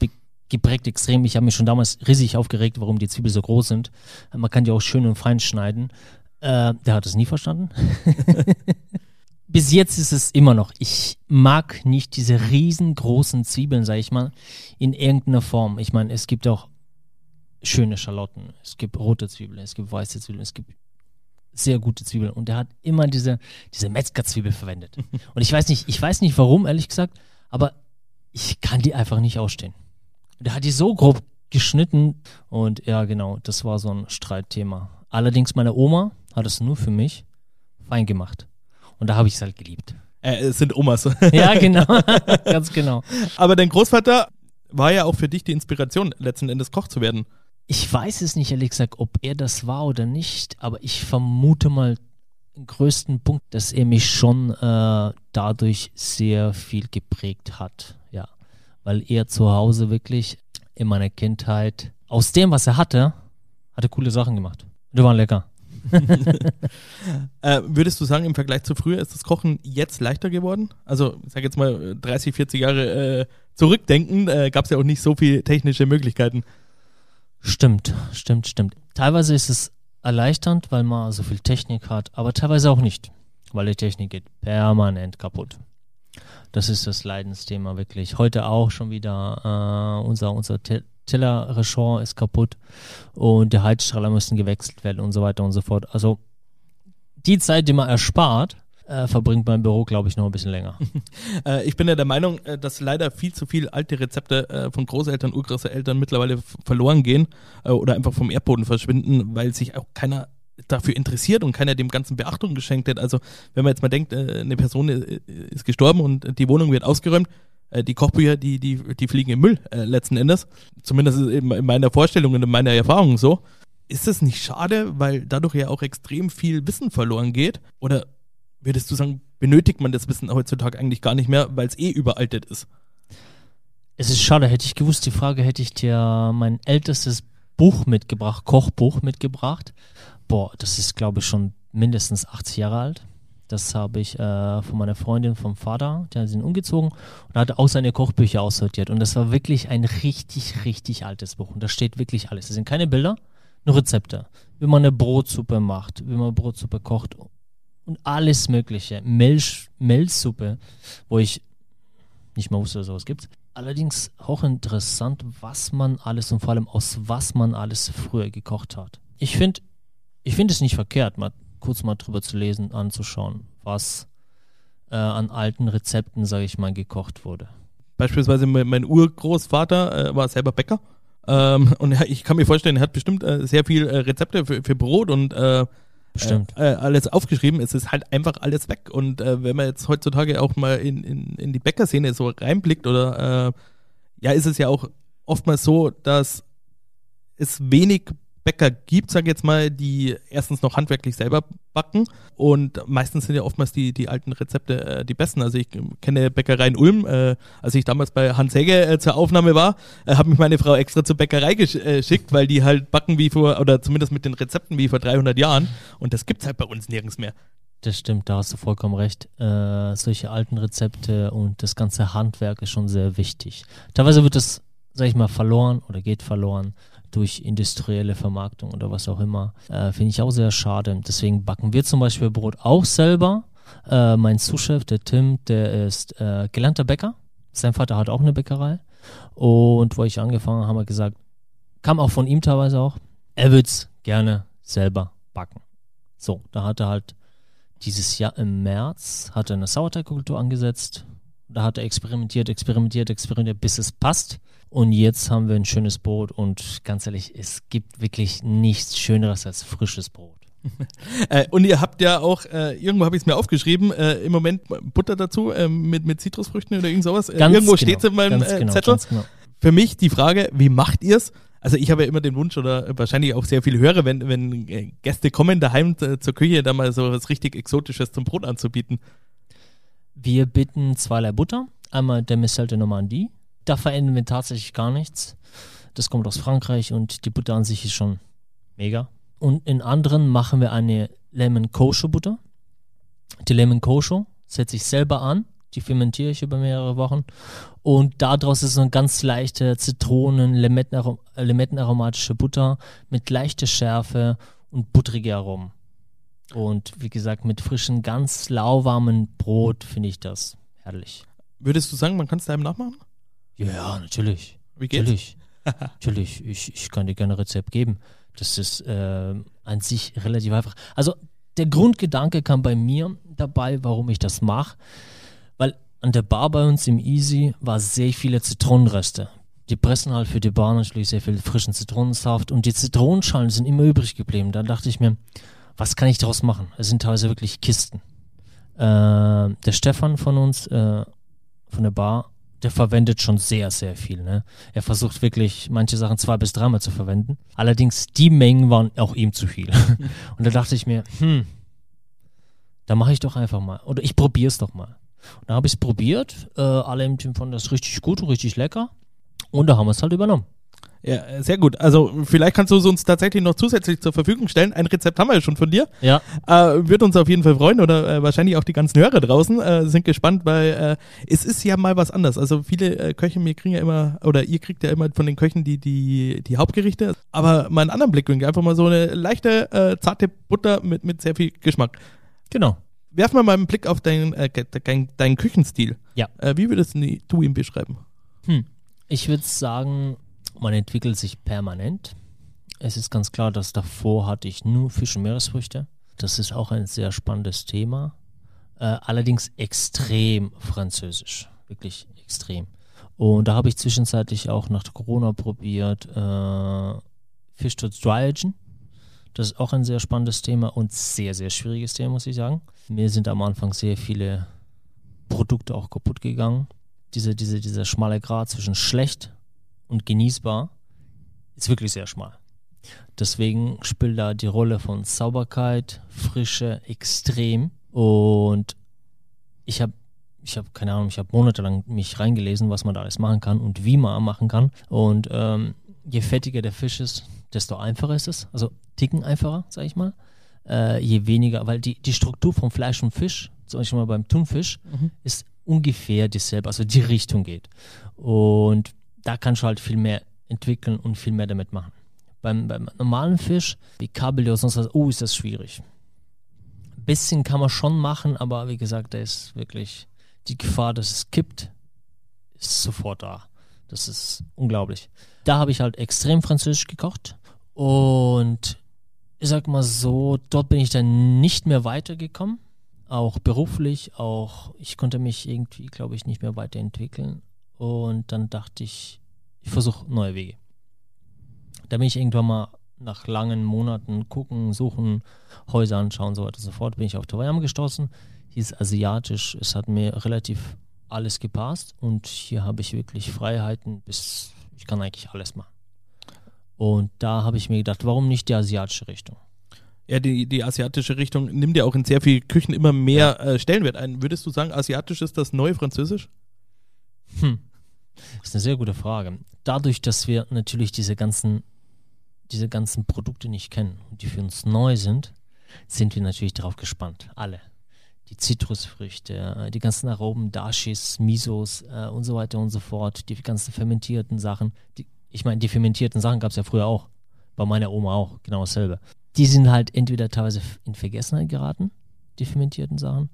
geprägt extrem. Ich habe mich schon damals riesig aufgeregt, warum die Zwiebeln so groß sind. Man kann die auch schön und fein schneiden. Äh, der hat es nie verstanden. Bis jetzt ist es immer noch. Ich mag nicht diese riesengroßen Zwiebeln, sage ich mal, in irgendeiner Form. Ich meine, es gibt auch schöne Schalotten, es gibt rote Zwiebeln, es gibt weiße Zwiebeln, es gibt sehr gute Zwiebeln. Und er hat immer diese, diese Metzgerzwiebel verwendet. Und ich weiß nicht, ich weiß nicht warum, ehrlich gesagt, aber ich kann die einfach nicht ausstehen. Der hat die so grob geschnitten und ja, genau, das war so ein Streitthema. Allerdings meine Oma hat es nur für mich fein gemacht. Und da habe ich es halt geliebt. Äh, es sind Omas. ja, genau. Ganz genau. Aber dein Großvater war ja auch für dich die Inspiration, letzten Endes Koch zu werden. Ich weiß es nicht, ehrlich gesagt, ob er das war oder nicht, aber ich vermute mal den größten Punkt, dass er mich schon äh, dadurch sehr viel geprägt hat weil er zu Hause wirklich in meiner Kindheit aus dem, was er hatte, hatte coole Sachen gemacht. Die waren lecker. äh, würdest du sagen, im Vergleich zu früher ist das Kochen jetzt leichter geworden? Also, ich sag jetzt mal 30, 40 Jahre äh, zurückdenken, äh, gab es ja auch nicht so viele technische Möglichkeiten. Stimmt, stimmt, stimmt. Teilweise ist es erleichternd, weil man so viel Technik hat, aber teilweise auch nicht, weil die Technik geht permanent kaputt. Das ist das Leidensthema wirklich. Heute auch schon wieder äh, unser, unser Te ist kaputt und der Heizstrahler müssen gewechselt werden und so weiter und so fort. Also die Zeit, die man erspart, äh, verbringt mein Büro, glaube ich, noch ein bisschen länger. Äh, ich bin ja der Meinung, äh, dass leider viel zu viel alte Rezepte äh, von Großeltern, Urgroßeltern mittlerweile verloren gehen äh, oder einfach vom Erdboden verschwinden, weil sich auch keiner dafür interessiert und keiner dem Ganzen Beachtung geschenkt hat. Also wenn man jetzt mal denkt, äh, eine Person äh, ist gestorben und die Wohnung wird ausgeräumt, äh, die Kochbücher, die, die, die fliegen im Müll letzten Endes. Zumindest in meiner Vorstellung und in meiner Erfahrung so. Ist das nicht schade, weil dadurch ja auch extrem viel Wissen verloren geht? Oder würdest du sagen, benötigt man das Wissen heutzutage eigentlich gar nicht mehr, weil es eh überaltet ist? Es ist schade, hätte ich gewusst, die Frage hätte ich dir mein ältestes Buch mitgebracht, Kochbuch mitgebracht. Boah, das ist, glaube ich, schon mindestens 80 Jahre alt. Das habe ich äh, von meiner Freundin vom Vater, der sind umgezogen und hat auch seine Kochbücher aussortiert. Und das war wirklich ein richtig, richtig altes Buch. Und da steht wirklich alles. Es sind keine Bilder, nur Rezepte. Wie man eine Brotsuppe macht, wie man Brotsuppe kocht und alles Mögliche. Milch, Milchsuppe, wo ich nicht mehr wusste, dass sowas gibt. Allerdings auch interessant, was man alles und vor allem aus was man alles früher gekocht hat. Ich finde ich finde es nicht verkehrt, mal kurz mal drüber zu lesen, anzuschauen, was äh, an alten Rezepten, sage ich mal, gekocht wurde. Beispielsweise mein, Urgroßvater äh, war selber Bäcker. Ähm, und ich kann mir vorstellen, er hat bestimmt äh, sehr viel äh, Rezepte für, für Brot und äh, Bestimmt. Äh, äh, alles aufgeschrieben. Es ist halt einfach alles weg. Und äh, wenn man jetzt heutzutage auch mal in, in, in die Bäckerszene so reinblickt oder äh, ja, ist es ja auch oftmals so, dass es wenig Bäcker gibt, sage ich jetzt mal, die erstens noch handwerklich selber backen und meistens sind ja oftmals die, die alten Rezepte äh, die besten. Also ich kenne Bäckereien Ulm, äh, als ich damals bei Hans Hegge äh, zur Aufnahme war, äh, hat mich meine Frau extra zur Bäckerei äh, geschickt, weil die halt backen wie vor, oder zumindest mit den Rezepten wie vor 300 Jahren und das gibt's halt bei uns nirgends mehr. Das stimmt, da hast du vollkommen recht. Äh, solche alten Rezepte und das ganze Handwerk ist schon sehr wichtig. Teilweise wird das, sag ich mal, verloren oder geht verloren durch industrielle Vermarktung oder was auch immer. Äh, Finde ich auch sehr schade. Deswegen backen wir zum Beispiel Brot auch selber. Äh, mein Sous-Chef, der Tim, der ist äh, gelernter Bäcker. Sein Vater hat auch eine Bäckerei. Und wo ich angefangen habe, haben wir gesagt, kam auch von ihm teilweise auch, er würde es gerne selber backen. So, da hat er halt dieses Jahr im März hat er eine Sauerteigkultur angesetzt. Da hat er experimentiert, experimentiert, experimentiert, bis es passt. Und jetzt haben wir ein schönes Brot und ganz ehrlich, es gibt wirklich nichts Schöneres als frisches Brot. Äh, und ihr habt ja auch, äh, irgendwo habe ich es mir aufgeschrieben, äh, im Moment Butter dazu äh, mit, mit Zitrusfrüchten oder irgend sowas. Äh, Ganz irgendwo genau, steht's in meinem äh, genau, Zettel. Genau. Für mich die Frage, wie macht ihr's? Also ich habe ja immer den Wunsch oder wahrscheinlich auch sehr viele Hörer, wenn, wenn Gäste kommen daheim zur Küche, da mal so was richtig Exotisches zum Brot anzubieten. Wir bitten zweierlei Butter. Einmal der Missel de Normandie. Da verändern wir tatsächlich gar nichts. Das kommt aus Frankreich und die Butter an sich ist schon mega. Und in anderen machen wir eine Lemon Kosher Butter. Die Lemon Kosher setze ich selber an. Die fermentiere ich über mehrere Wochen. Und daraus ist eine ganz leichte Zitronen-, Limettenarom limettenaromatische Butter mit leichter Schärfe und buttrige Aromen. Und wie gesagt, mit frischen, ganz lauwarmen Brot finde ich das herrlich. Würdest du sagen, man kann es daheim nachmachen? Ja, natürlich. Wie geht's? Natürlich. natürlich. Ich, ich kann dir gerne ein Rezept geben. Das ist äh, an sich relativ einfach. Also der Grundgedanke kam bei mir dabei, warum ich das mache. Weil an der Bar bei uns im Easy war sehr viele Zitronenreste. Die pressen halt für die Bar natürlich sehr viel frischen Zitronensaft und die Zitronenschalen sind immer übrig geblieben. Da dachte ich mir, was kann ich daraus machen? Es sind teilweise wirklich Kisten. Äh, der Stefan von uns, äh, von der Bar, der verwendet schon sehr, sehr viel. Ne? Er versucht wirklich, manche Sachen zwei bis dreimal zu verwenden. Allerdings, die Mengen waren auch ihm zu viel. und da dachte ich mir, hm, da mache ich doch einfach mal. Oder ich probiere es doch mal. Und da habe ich es probiert. Äh, alle im Team fanden das richtig gut richtig lecker. Und da haben wir es halt übernommen. Ja, sehr gut. Also vielleicht kannst du es uns tatsächlich noch zusätzlich zur Verfügung stellen. Ein Rezept haben wir ja schon von dir. Ja, Äh, wird uns auf jeden Fall freuen oder äh, wahrscheinlich auch die ganzen Hörer draußen äh, sind gespannt, weil äh, es ist ja mal was anderes. Also viele äh, Köche, wir kriegen ja immer, oder ihr kriegt ja immer von den Köchen die, die, die Hauptgerichte, aber mal einen anderen Blickwinkel, einfach mal so eine leichte, äh, zarte Butter mit, mit sehr viel Geschmack. genau. Werf mal mal einen Blick auf deinen, äh, ge- dein, deinen Küchenstil. Ja. Wie würdest du ihn beschreiben? Hm. Ich würde sagen, man entwickelt sich permanent. Es ist ganz klar, dass davor hatte ich nur Fisch und Meeresfrüchte. Das ist auch ein sehr spannendes Thema. Äh, allerdings extrem französisch. Wirklich extrem. Und da habe ich zwischenzeitlich auch nach Corona probiert, äh, Fish to Dryagen. Das ist auch ein sehr spannendes Thema und sehr, sehr schwieriges Thema, muss ich sagen. Mir sind am Anfang sehr viele Produkte auch kaputt gegangen. Diese, diese, dieser schmale Grad zwischen schlecht und genießbar ist wirklich sehr schmal. Deswegen spielt da die Rolle von Sauberkeit, Frische extrem. Und ich habe, ich habe keine Ahnung, ich habe monatelang mich reingelesen, was man da alles machen kann und wie man machen kann. Und ähm, je fettiger der Fisch ist, desto einfacher ist es. Also ticken einfacher, sag ich mal. Äh, je weniger, weil die, die Struktur von Fleisch und Fisch, zum Beispiel mal beim Thunfisch, mhm. ist ungefähr dieselbe, also die Richtung geht. Und da kannst du halt viel mehr entwickeln und viel mehr damit machen. Beim, beim normalen Fisch, wie Kabeljau, sonst was, oh, ist das schwierig. Ein bisschen kann man schon machen, aber wie gesagt, da ist wirklich die Gefahr, dass es kippt, ist sofort da. Das ist unglaublich. Da habe ich halt extrem französisch gekocht und ich sag mal so, dort bin ich dann nicht mehr weitergekommen. Auch beruflich, auch ich konnte mich irgendwie, glaube ich, nicht mehr weiterentwickeln. Und dann dachte ich, ich versuche neue Wege. Da bin ich irgendwann mal nach langen Monaten gucken, suchen, Häuser anschauen, so weiter und so fort, bin ich auf Tawayam gestoßen. Hieß asiatisch, es hat mir relativ alles gepasst und hier habe ich wirklich Freiheiten bis, ich kann eigentlich alles machen. Und da habe ich mir gedacht, warum nicht die asiatische Richtung? Ja, die, die asiatische Richtung nimmt ja auch in sehr vielen Küchen immer mehr ja. äh, Stellenwert ein. Würdest du sagen, asiatisch ist das neue Französisch? Hm. Das ist eine sehr gute Frage. Dadurch, dass wir natürlich diese ganzen, diese ganzen Produkte nicht kennen und die für uns neu sind, sind wir natürlich darauf gespannt. Alle. Die Zitrusfrüchte, äh, die ganzen Aromen, Dashis, Misos äh, und so weiter und so fort, die ganzen fermentierten Sachen, die ich meine, die fermentierten Sachen gab es ja früher auch. Bei meiner Oma auch, genau dasselbe. Die sind halt entweder teilweise in Vergessenheit geraten, die fermentierten Sachen,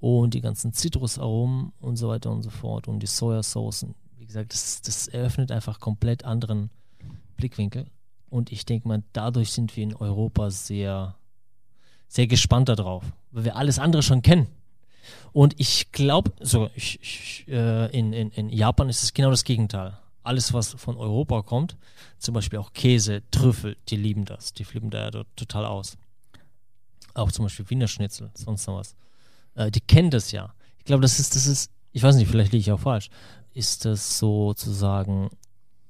und die ganzen Zitrusaromen und so weiter und so fort und die Sojasoßen. Wie gesagt, das, das eröffnet einfach komplett anderen Blickwinkel. Und ich denke mal, dadurch sind wir in Europa sehr, sehr gespannt darauf, weil wir alles andere schon kennen. Und ich glaube, so ich, ich, äh, in, in, in Japan ist es genau das Gegenteil alles, was von Europa kommt, zum Beispiel auch Käse, Trüffel, die lieben das. Die flippen da ja total aus. Auch zum Beispiel Wiener Schnitzel, sonst noch was. Äh, die kennen das ja. Ich glaube, das ist, das ist, ich weiß nicht, vielleicht liege ich auch falsch. Ist das sozusagen,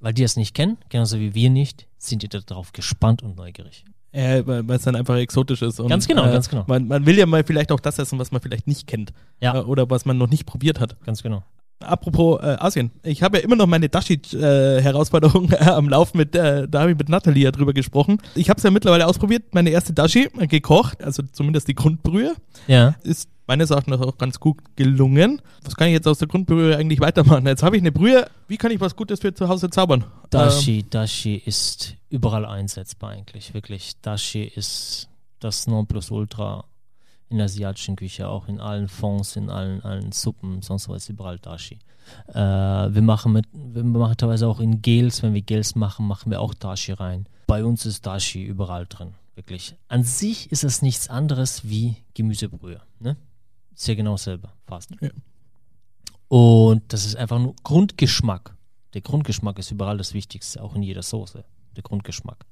weil die es nicht kennen, genauso wie wir nicht, sind die darauf gespannt und neugierig. Ja, weil es dann einfach exotisch ist. Und, ganz genau, äh, ganz genau. Man, man, will ja mal vielleicht auch das essen, was man vielleicht nicht kennt. Ja. Äh, oder was man noch nicht probiert hat. Ganz genau. Apropos äh, Asien, ich habe ja immer noch meine Dashi-Herausforderung äh, am Laufen mit, äh, da habe ich mit Nathalie ja drüber gesprochen. Ich habe es ja mittlerweile ausprobiert, meine erste Dashi äh, gekocht, also zumindest die Grundbrühe. Ja. Ist meines Erachtens auch ganz gut gelungen. Was kann ich jetzt aus der Grundbrühe eigentlich weitermachen? Jetzt habe ich eine Brühe, wie kann ich was Gutes für zu Hause zaubern? Dashi, ähm, Dashi ist überall einsetzbar eigentlich, wirklich. Dashi ist das Nonplusultra in der asiatischen Küche, auch in allen Fonds, in allen, allen Suppen, sonst was überall Dashi. Äh, wir machen mit, wir machen teilweise auch in Gels, wenn wir Gels machen, machen wir auch Dashi rein. Bei uns ist Dashi überall drin, wirklich. An sich ist es nichts anderes wie Gemüsebrühe, ne? Ist ja genau dasselbe, fast. Ja. Und das ist einfach nur Grundgeschmack. Der Grundgeschmack ist überall das Wichtigste, auch in jeder Soße. Der Grundgeschmack.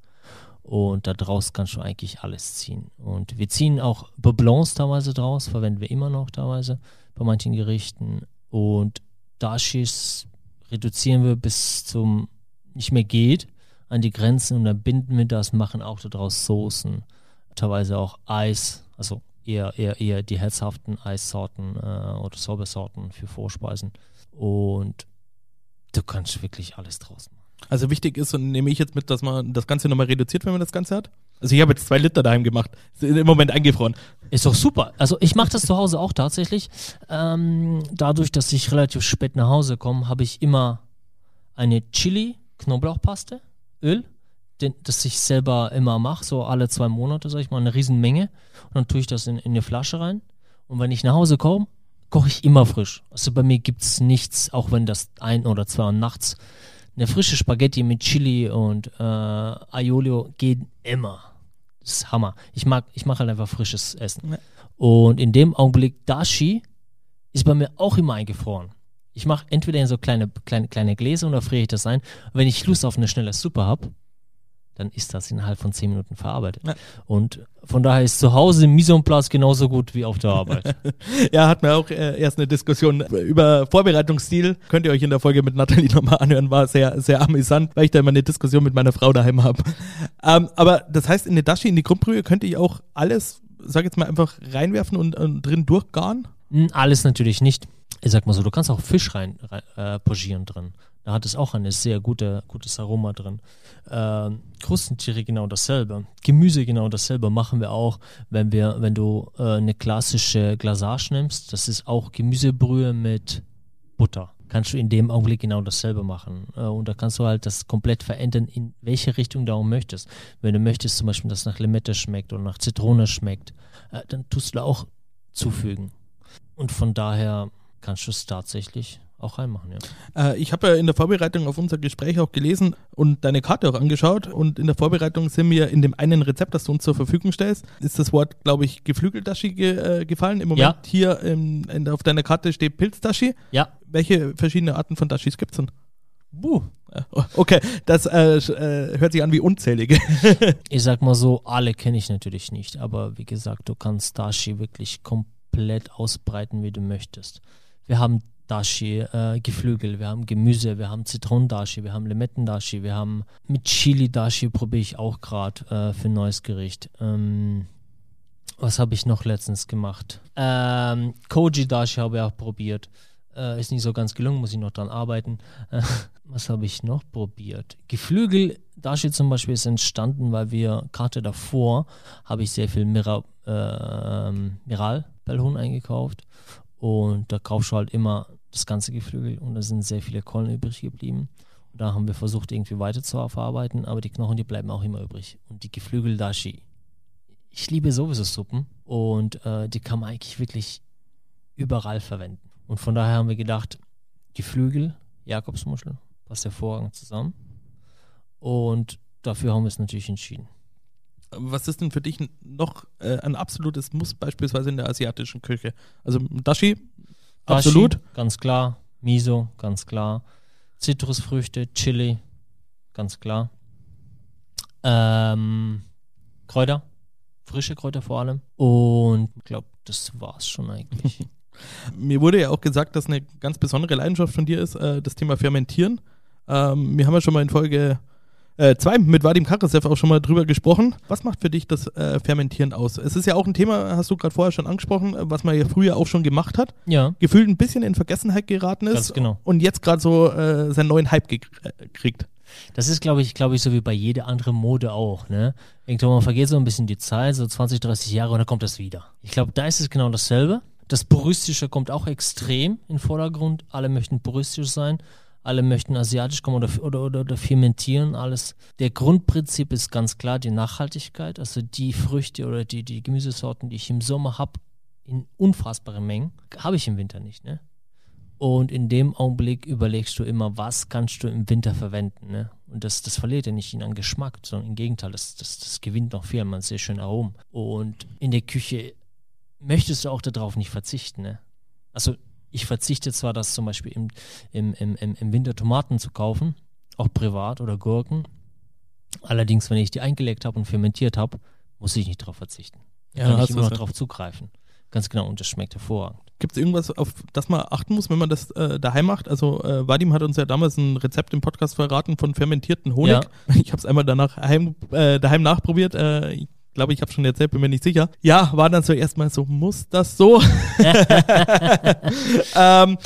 Und daraus kannst du eigentlich alles ziehen. Und wir ziehen auch Bouillons teilweise draus, verwenden wir immer noch teilweise bei manchen Gerichten. Und Dashis reduzieren wir bis zum nicht mehr geht an die Grenzen und dann binden wir das, machen auch daraus Soßen, teilweise auch Eis, also eher, eher, eher die herzhaften Eissorten äh, oder Sorbetsorten für Vorspeisen. Und du kannst wirklich alles draus machen. Also wichtig ist, und nehme ich jetzt mit, dass man das Ganze nochmal reduziert, wenn man das Ganze hat. Also ich habe jetzt zwei Liter daheim gemacht. Sind im Moment eingefroren. Ist doch super. Also ich mache das zu Hause auch tatsächlich. Ähm, dadurch, dass ich relativ spät nach Hause komme, habe ich immer eine Chili-Knoblauchpaste, Öl, den, das ich selber immer mache, so alle zwei Monate, sage ich mal, eine Riesenmenge. Und dann tue ich das in, in eine Flasche rein. Und wenn ich nach Hause komme, koche ich immer frisch. Also bei mir gibt es nichts, auch wenn das ein oder zwei Uhr nachts Eine frische Spaghetti mit Chili und äh, Aiolio geht immer. Das ist Hammer. Ich mag, ich mache halt einfach frisches Essen. Ja. Und in dem Augenblick Dashi ist bei mir auch immer eingefroren. Ich mache entweder in so kleine, kleine, kleine Gläser oder friere ich das ein. Und wenn ich Lust auf eine schnelle Suppe habe, dann ist das innerhalb von 10 Minuten verarbeitet. Ja. Und von daher ist zu Hause Mise en place genauso gut wie auf der Arbeit. Ja, hatten wir auch äh, erst eine Diskussion über Vorbereitungsstil. Könnt ihr euch in der Folge mit Nathalie nochmal anhören. War sehr, sehr amüsant, weil ich da immer eine Diskussion mit meiner Frau daheim habe. Ähm, aber das heißt, in eine Dashi, in die Grundbrühe, könnte ich auch alles, sag jetzt mal, einfach reinwerfen und, und drin durchgaren? Hm, Alles natürlich nicht. Ich sag mal so, du kannst auch Fisch rein, rein äh, pochieren drin. Da hat es auch ein sehr gute, gutes Aroma drin. Ähm, Krustentiere genau dasselbe. Gemüse genau dasselbe machen wir auch, wenn wir, wenn du äh, eine klassische Glasage nimmst. Das ist auch Gemüsebrühe mit Butter. Kannst du in dem Augenblick genau dasselbe machen. Äh, und da kannst du halt das komplett verändern, in welche Richtung du auch möchtest. Wenn du möchtest zum Beispiel, dass nach Limette schmeckt oder nach Zitrone schmeckt, äh, dann tust du da auch zufügen. Und von daher kannst du es tatsächlich auch reinmachen, ja. Äh, ich habe ja in der Vorbereitung auf unser Gespräch auch gelesen und deine Karte auch angeschaut. Und in der Vorbereitung sind mir in dem einen Rezept, das du uns zur Verfügung stellst, ist das Wort, glaube ich, Geflügeldashi ge äh, gefallen. Im Moment Ja. hier ähm, in, auf deiner Karte steht Pilzdashi. Ja. Welche verschiedene Arten von Dashis gibt's denn? Buh. Äh, Okay, das äh, äh, hört sich an wie unzählige. Ich sag mal so, alle kenne ich natürlich nicht, aber wie gesagt, du kannst Dashi wirklich komplett ausbreiten, wie du möchtest. Wir haben Dashi, äh, Geflügel, wir haben Gemüse, wir haben Zitronendashi, wir haben Limettendashi, wir haben mit Chili-Dashi probiere ich auch gerade äh, für ein neues Gericht. Ähm, was habe ich noch letztens gemacht? Ähm, Koji-Dashi habe ich auch probiert. Äh, ist nicht so ganz gelungen, muss ich noch dran arbeiten. Äh, was habe ich noch probiert? Geflügel, Dashi zum Beispiel ist entstanden, weil wir Karte davor habe ich sehr viel Mira, ähm, Miral-Bellhuhn eingekauft. Und da kaufst du halt immer das ganze Geflügel und da sind sehr viele Kollen übrig geblieben. Und da haben wir versucht, irgendwie weiter zu verarbeiten, aber die Knochen, die bleiben auch immer übrig. Und die Geflügel-Dashi, ich liebe sowieso Suppen und äh, die kann man eigentlich wirklich überall verwenden. Und von daher haben wir gedacht, Geflügel, Jakobsmuschel, passt hervorragend zusammen. Und dafür haben wir es natürlich entschieden. Was ist denn für dich noch äh, ein absolutes Muss, beispielsweise in der asiatischen Küche? Also Dashi, absolut. Dashi, ganz klar. Miso, ganz klar. Zitrusfrüchte, Chili, ganz klar. Ähm, Kräuter, frische Kräuter vor allem. Und ich glaube, das war's schon eigentlich. Mir wurde ja auch gesagt, dass eine ganz besondere Leidenschaft von dir ist, äh, das Thema Fermentieren. Ähm, wir haben ja schon mal in Folge 2 mit Vadim Karasev auch schon mal drüber gesprochen. Was macht für dich das äh, Fermentieren aus? Es ist ja auch ein Thema, hast du gerade vorher schon angesprochen, äh, was man ja früher auch schon gemacht hat. ja, Gefühlt ein bisschen in Vergessenheit geraten ist. Ganz genau. Und jetzt gerade so äh, seinen neuen Hype gekriegt. das ist, glaube ich, glaube ich, so wie bei jeder anderen Mode auch, ne? Irgendwann man vergeht so ein bisschen die Zeit, so 20, 30 Jahre und dann kommt das wieder. Ich glaube, da ist es genau dasselbe. Das Puristische kommt auch extrem in den Vordergrund. Alle möchten puristisch sein. Alle möchten asiatisch kommen oder, oder, oder, oder fermentieren, alles. Der Grundprinzip ist ganz klar die Nachhaltigkeit. Also die Früchte oder die, die Gemüsesorten, die ich im Sommer habe, in unfassbaren Mengen, habe ich im Winter nicht, ne? Und in dem Augenblick überlegst du immer, was kannst du im Winter verwenden. Ne? Und das, das verliert ja nicht an Geschmack, sondern im Gegenteil, das, das, das gewinnt noch viel, man sehr schön Aromen. Und in der Küche möchtest du auch darauf nicht verzichten. Ne? Also ich verzichte zwar, das zum Beispiel im, im, im, im Winter Tomaten zu kaufen, auch privat oder Gurken. Allerdings, wenn ich die eingelegt habe und fermentiert habe, muss ich nicht darauf verzichten. Ja, kann ich immer noch ja. drauf zugreifen. Ganz genau, und das schmeckt hervorragend. Gibt es irgendwas, auf das man achten muss, wenn man das äh, daheim macht? Also äh, Vadim hat uns ja damals ein Rezept im Podcast verraten von fermentierten Honig. Ja. Ich habe es einmal danach heim, äh, daheim nachprobiert. Äh, glaube, ich habe schon erzählt, bin mir nicht sicher. Ja, war dann so erstmal so, muss das so? ähm,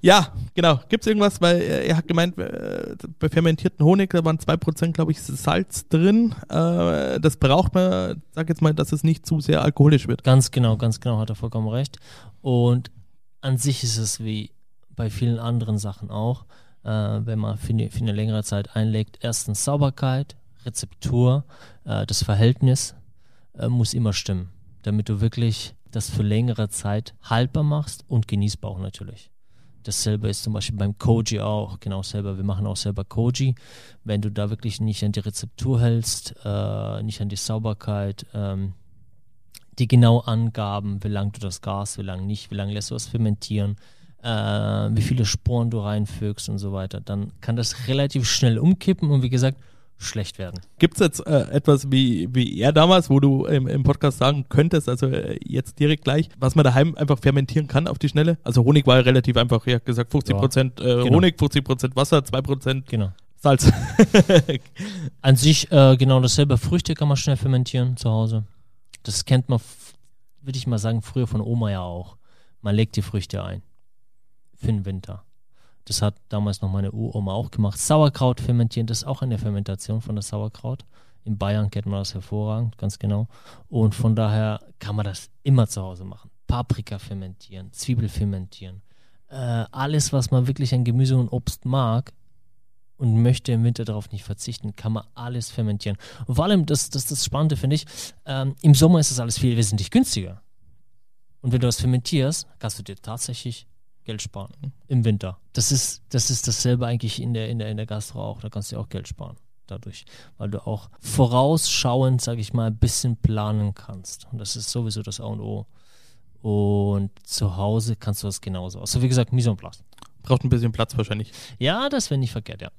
ja, genau. Gibt es irgendwas, weil äh, er hat gemeint, äh, bei fermentierten Honig, da waren 2%, glaube ich, Salz drin. Äh, das braucht man, sag jetzt mal, dass es nicht zu sehr alkoholisch wird. Ganz genau, ganz genau, hat er vollkommen recht. Und an sich ist es wie bei vielen anderen Sachen auch, äh, wenn man für eine, für eine längere Zeit einlegt, erstens Sauberkeit, Rezeptur, äh, das Verhältnis äh, muss immer stimmen, damit du wirklich das für längere Zeit haltbar machst und genießbar auch natürlich. Dasselbe ist zum Beispiel beim Koji auch, genau selber. Wir machen auch selber Koji. Wenn du da wirklich nicht an die Rezeptur hältst, äh, nicht an die Sauberkeit, ähm, die genauen Angaben, wie lange du das Gas, wie lange nicht, wie lange lässt du es fermentieren, äh, wie viele Sporen du reinfügst und so weiter, dann kann das relativ schnell umkippen und wie gesagt, schlecht werden. Gibt es jetzt äh, etwas wie, wie er damals, wo du im, im Podcast sagen könntest, also äh, jetzt direkt gleich, was man daheim einfach fermentieren kann auf die Schnelle? Also Honig war ja relativ einfach, hat gesagt 50 Prozent äh, genau. Honig, 50 Prozent Wasser, 2% Genau. Salz. An sich äh, genau dasselbe. Früchte kann man schnell fermentieren zu Hause. Das kennt man, würde ich mal sagen, früher von Oma ja auch. Man legt die Früchte ein für den Winter. Das hat damals noch meine Uroma auch gemacht. Sauerkraut fermentieren, das ist auch eine Fermentation von der Sauerkraut. In Bayern kennt man das hervorragend, ganz genau. Und von daher kann man das immer zu Hause machen. Paprika fermentieren, Zwiebel fermentieren. Äh, alles, was man wirklich an Gemüse und Obst mag und möchte im Winter darauf nicht verzichten, kann man alles fermentieren. Und vor allem, das, das, das Spannende finde ich, ähm, im Sommer ist das alles viel wesentlich günstiger. Und wenn du das fermentierst, kannst du dir tatsächlich Geld sparen im Winter. Das ist, das ist dasselbe eigentlich in der, in der, in der Gastro auch. Da kannst du auch Geld sparen dadurch, weil du auch vorausschauend, sage ich mal, ein bisschen planen kannst. Und das ist sowieso das A und O. Und zu Hause kannst du das genauso. Also wie gesagt, Mise en place. Braucht ein bisschen Platz wahrscheinlich. Ja, das wäre nicht verkehrt, ja.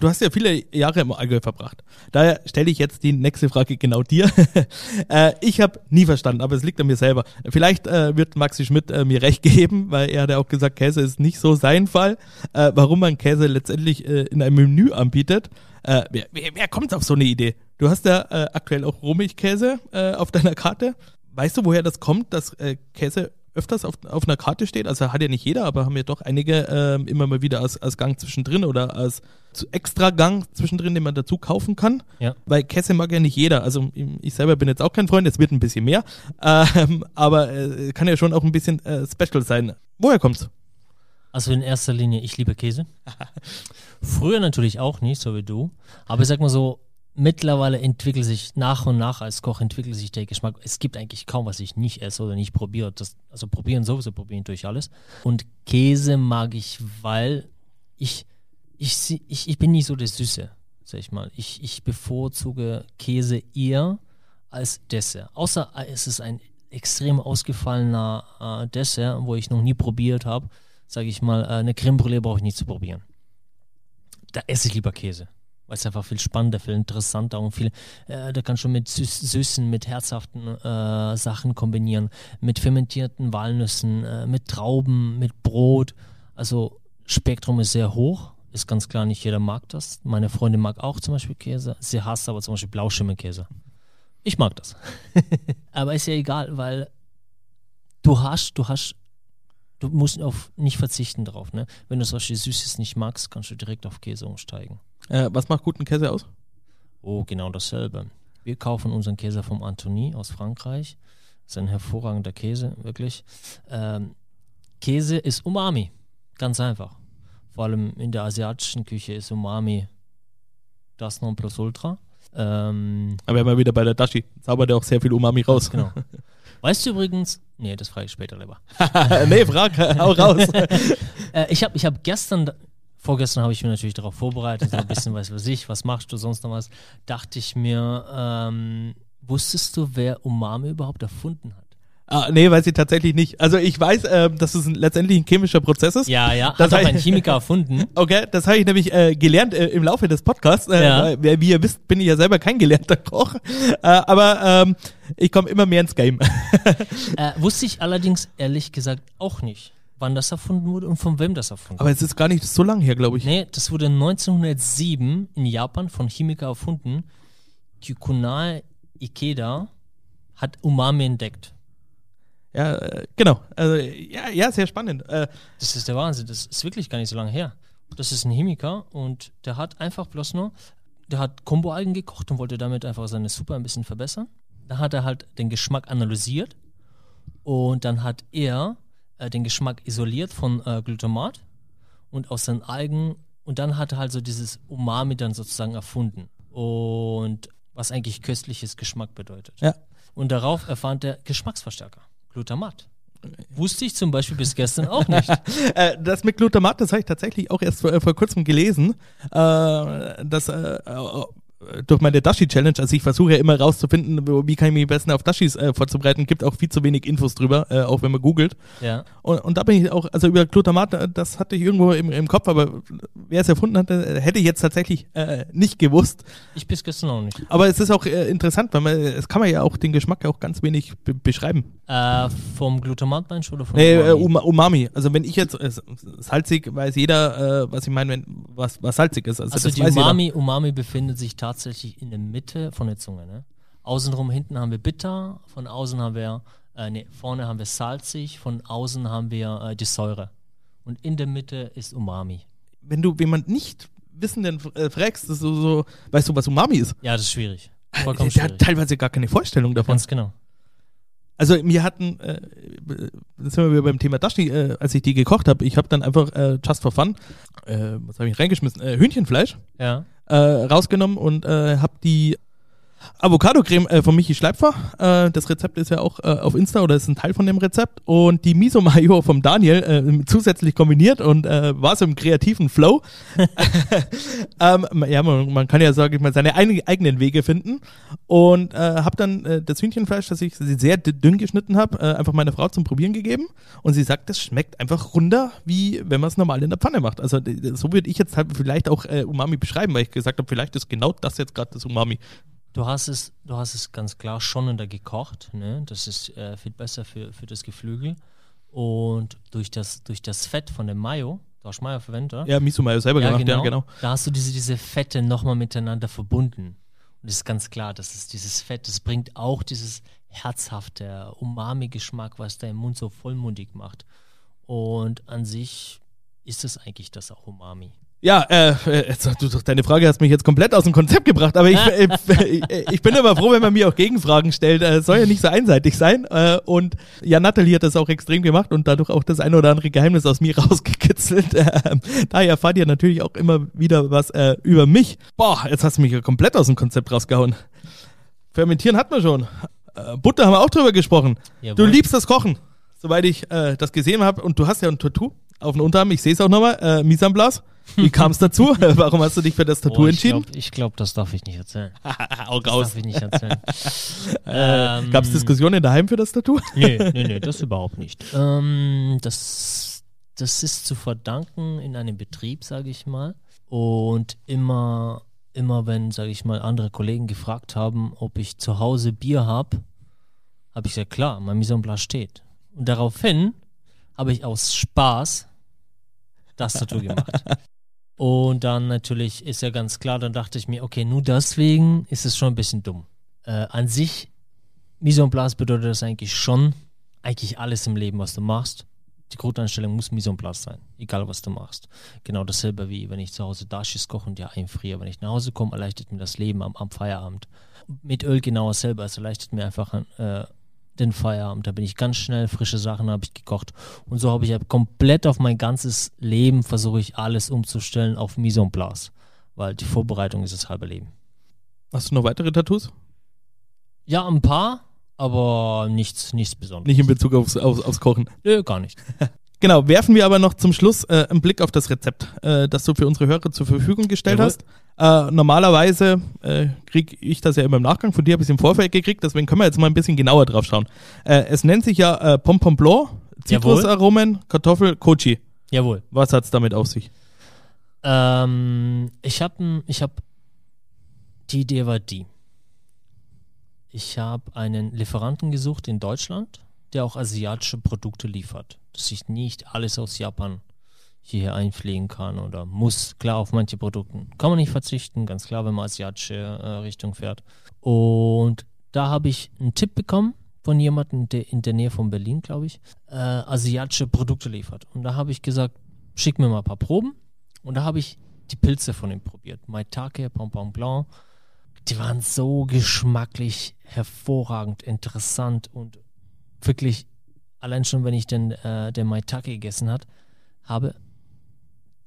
Du hast ja viele Jahre im Allgäu verbracht. Daher stelle ich jetzt die nächste Frage genau dir. äh, ich habe nie verstanden, aber es liegt an mir selber. Vielleicht äh, wird Maxi Schmidt äh, mir recht geben, weil er hat ja auch gesagt, Käse ist nicht so sein Fall. Äh, warum man Käse letztendlich äh, in einem Menü anbietet. Äh, wer, wer, wer kommt auf so eine Idee? Du hast ja aktuell auch Rohmilchkäse auf deiner Karte. Weißt du, woher das kommt, dass Käse öfters auf, auf einer Karte steht? Also hat ja nicht jeder, aber haben ja doch einige ähm, immer mal wieder als, als Gang zwischendrin oder als extra Gang zwischendrin, den man dazu kaufen kann. Ja. Weil Käse mag ja nicht jeder. Also ich selber bin jetzt auch kein Freund, es wird ein bisschen mehr. Ähm, aber äh, kann ja schon auch ein bisschen äh, special sein. Woher kommt's? Also in erster Linie, ich liebe Käse. Früher natürlich auch nicht, so wie du. Aber ich sag mal so, mittlerweile entwickelt sich nach und nach als Koch entwickelt sich der Geschmack. Es gibt eigentlich kaum, was ich nicht esse oder nicht probiere. Das, also probieren sowieso, probieren durch alles. Und Käse mag ich, weil ich, ich, ich, ich bin nicht so der Süße, sag ich mal. Ich, ich bevorzuge Käse eher als Dessert. Außer es ist ein extrem ausgefallener äh, Dessert, wo ich noch nie probiert habe. Sage ich mal, äh, eine Creme Brûlée brauche ich nicht zu probieren. Da esse ich lieber Käse weil es einfach viel spannender, viel interessanter und viel, äh, da kann schon mit süß, süßen, mit herzhaften äh, Sachen kombinieren, mit fermentierten Walnüssen, äh, mit Trauben, mit Brot. Also Spektrum ist sehr hoch, ist ganz klar, nicht jeder mag das. Meine Freundin mag auch zum Beispiel Käse, sie hasst aber zum Beispiel Blauschimmelkäse. Ich mag das. aber ist ja egal, weil du hast, du hast du musst auf nicht verzichten drauf. Ne? Wenn du solche Süßes nicht magst, kannst du direkt auf Käse umsteigen. Äh, was macht guten Käse aus? Oh, genau dasselbe. Wir kaufen unseren Käse vom Anthony aus Frankreich. Das ist ein hervorragender Käse, wirklich. Ähm, Käse ist Umami. Ganz einfach. Vor allem in der asiatischen Küche ist Umami das Nonplusultra. Ähm, Aber immer wieder bei der Dashi. Zaubert er auch sehr viel Umami raus. Genau. Weißt du übrigens, nee, das frage ich später lieber. nee, frag, hau raus. äh, ich habe ich hab gestern, vorgestern habe ich mir natürlich darauf vorbereitet, so ein bisschen was weiß ich, was machst du sonst noch was, dachte ich mir, ähm, wusstest du, wer Umami überhaupt erfunden hat? Ah, nee, weiß ich tatsächlich nicht. Also ich weiß, äh, dass es ein, letztendlich ein chemischer Prozess ist. Ja, ja, Das hat auch ein Chemiker erfunden. Okay, das habe ich nämlich äh, gelernt äh, im Laufe des Podcasts. Äh, Ja. weil, wie ihr wisst, bin ich ja selber kein gelernter Koch. Äh, aber ähm, ich komme immer mehr ins Game. Äh, wusste ich allerdings ehrlich gesagt auch nicht, wann das erfunden wurde und von wem das erfunden aber es ist gar nicht so lang her, glaube ich. Nee, das wurde 1907 in Japan von Chemiker erfunden. Kikunae Ikeda hat Umami entdeckt. Ja, äh, genau. Also, ja, ja, sehr spannend. Äh, Das ist der Wahnsinn. Das ist wirklich gar nicht so lange her. Das ist ein Chemiker und der hat einfach bloß nur, der hat Kombo-Algen gekocht und wollte damit einfach seine Suppe ein bisschen verbessern. Da hat er halt den Geschmack analysiert und dann hat er äh, den Geschmack isoliert von äh, Glutamat und aus seinen Algen und dann hat er halt so dieses Umami dann sozusagen erfunden und was eigentlich köstliches Geschmack bedeutet. Ja. Und darauf erfand er Geschmacksverstärker, Glutamat. Wusste ich zum Beispiel bis gestern auch nicht. Äh, das mit Glutamat, das habe ich tatsächlich auch erst vor, vor kurzem gelesen. Äh, das äh, durch meine Dashi-Challenge, also ich versuche ja immer rauszufinden, wie kann ich mich am besten auf Dashis äh, vorzubereiten, gibt auch viel zu wenig Infos drüber, äh, auch wenn man googelt. Ja. Und, und da bin ich auch, also über Glutamat, äh, das hatte ich irgendwo im, im Kopf, aber wer es erfunden hat, äh, hätte ich jetzt tatsächlich äh, nicht gewusst. Ich bis gestern auch nicht. Aber es ist auch äh, interessant, weil man, es kann man ja auch den Geschmack auch ganz wenig be beschreiben. Vom Glutamat meinst du oder vom Nee, Umami? Uma- Umami. Also wenn ich jetzt salzig, weiß jeder, was ich meine, wenn was, was salzig ist. Also, Also die jeder. Umami, Umami befindet sich tatsächlich in der Mitte von der Zunge. Ne? Außenrum hinten haben wir bitter, von außen haben wir, äh, nee, vorne haben wir salzig, von außen haben wir äh, die Säure. Und in der Mitte ist Umami. Wenn du jemand nicht Wissenden äh, fragst, ist so, so, weißt du, was Umami ist? Ja, das ist schwierig. Vollkommen Der hat teilweise gar keine Vorstellung davon. Ganz genau. Also wir hatten, äh, das sind wir wieder beim Thema Dashi, äh, als ich die gekocht habe, ich habe dann einfach äh, just for fun, äh, was habe ich reingeschmissen, äh, Hühnchenfleisch Ja. Äh, rausgenommen und äh, habe die Avocado-Creme äh, von Michi Schleipfer, äh, das Rezept ist ja auch äh, auf Insta oder ist ein Teil von dem Rezept und die Miso Mayo vom Daniel äh, zusätzlich kombiniert und äh, war so im kreativen Flow. ähm, ja, man, man kann ja, sage ich mal, seine ein, eigenen Wege finden und äh, habe dann das Hühnchenfleisch, das ich sehr dünn geschnitten habe, einfach meiner Frau zum Probieren gegeben und sie sagt, das schmeckt einfach runder, wie wenn man es normal in der Pfanne macht. Also so würde ich jetzt halt vielleicht auch Umami beschreiben, weil ich gesagt habe, vielleicht ist genau das jetzt gerade das Umami. Du hast es, du hast es ganz klar schonender gekocht. Ne? Das ist äh, viel besser für, für das Geflügel. Und durch das, durch das Fett von dem Mayo, du hast Mayo verwendet, oder? Ja, Miso Mayo selber gemacht, ja, genau. Da hast du diese, diese Fette nochmal miteinander verbunden. Und es ist ganz klar, dass es dieses Fett, das bringt auch dieses herzhafte Umami-Geschmack, was deinen Mund so vollmundig macht. Und an sich ist es eigentlich das auch Umami. Ja, äh, äh, jetzt, du, du- deine Frage hast mich jetzt komplett aus dem Konzept gebracht, aber ich, äh, äh, ich bin immer froh, wenn man mir auch Gegenfragen stellt. Äh, soll ja nicht so einseitig sein. Äh, und ja, Nathalie hat das auch extrem gemacht und dadurch auch das eine oder andere Geheimnis aus mir rausgekitzelt. Ähm, daher erfahrt ihr natürlich auch immer wieder was äh, über mich. Boah, jetzt hast du mich ja komplett aus dem Konzept rausgehauen. Fermentieren hatten wir schon. Äh, Butter haben wir auch drüber gesprochen. Du Jawohl. liebst das Kochen, soweit ich äh, das gesehen habe. Und du hast ja ein Tattoo auf dem Unterarm. Ich sehe es auch nochmal. Äh, place. Wie kam es dazu? Warum hast du dich für das Tattoo Oh, ich entschieden? glaube, glaub, das darf ich nicht erzählen. Auch Das raus. darf ich nicht erzählen. Äh, Ähm, Gab es Diskussionen daheim für das Tattoo? Nee, nee, nee, das überhaupt nicht. Ähm, das, das ist zu verdanken in einem Betrieb, sage ich mal. Und immer, immer wenn, sage ich mal, andere Kollegen gefragt haben, ob ich zu Hause Bier habe, habe ich gesagt, klar, mein Mise en place steht. Und daraufhin habe ich aus Spaß das Tattoo gemacht. Und dann natürlich ist ja ganz klar, dann dachte ich mir, okay, nur deswegen ist es schon ein bisschen dumm. Äh, an sich Mise en place bedeutet das eigentlich schon, eigentlich alles im Leben, was du machst. Die Grundeinstellung muss Mise en place sein, egal was du machst. Genau dasselbe wie wenn ich zu Hause Dashis koche und ja einfriere. Wenn ich nach Hause komme, erleichtert mir das Leben am, am Feierabend. Mit Öl genau dasselbe, es erleichtert mir einfach äh, den Feierabend. Da bin ich ganz schnell, frische Sachen habe ich gekocht. Und so habe ich halt komplett auf mein ganzes Leben versuche ich alles umzustellen auf Mise en place. Weil die Vorbereitung ist das halbe Leben. Hast du noch weitere Tattoos? Ja, ein paar, aber nichts, nichts Besonderes. Nicht in Bezug aufs, aufs, aufs Kochen. Nö, gar nicht. Genau, werfen wir aber noch zum Schluss äh, einen Blick auf das Rezept, äh, das du für unsere Hörer zur Verfügung gestellt Jawohl. hast. Äh, normalerweise äh, kriege ich das ja immer im Nachgang, von dir habe ich es im Vorfeld gekriegt, deswegen können wir jetzt mal ein bisschen genauer drauf schauen. Äh, es nennt sich ja äh, Pompon Blanc. Zitrusaromen, Kartoffel, Kochi. Jawohl. Was hat's damit auf sich? Ähm, ich habe ich hab, die Idee war die. Ich habe einen Lieferanten gesucht in Deutschland, der auch asiatische Produkte liefert. Dass ich nicht alles aus Japan hierher einfliegen kann oder muss. Klar, auf manche Produkte kann man nicht verzichten, ganz klar, wenn man asiatische äh, Richtung fährt. Und da habe ich einen Tipp bekommen von jemandem, der in der Nähe von Berlin, glaube ich, äh, asiatische Produkte liefert. Und da habe ich gesagt, schick mir mal ein paar Proben. Und da habe ich die Pilze von ihm probiert. Maitake, Pompon Blanc. Die waren so geschmacklich hervorragend, interessant und wirklich, allein schon, wenn ich den, äh, den Maitake gegessen hat, habe,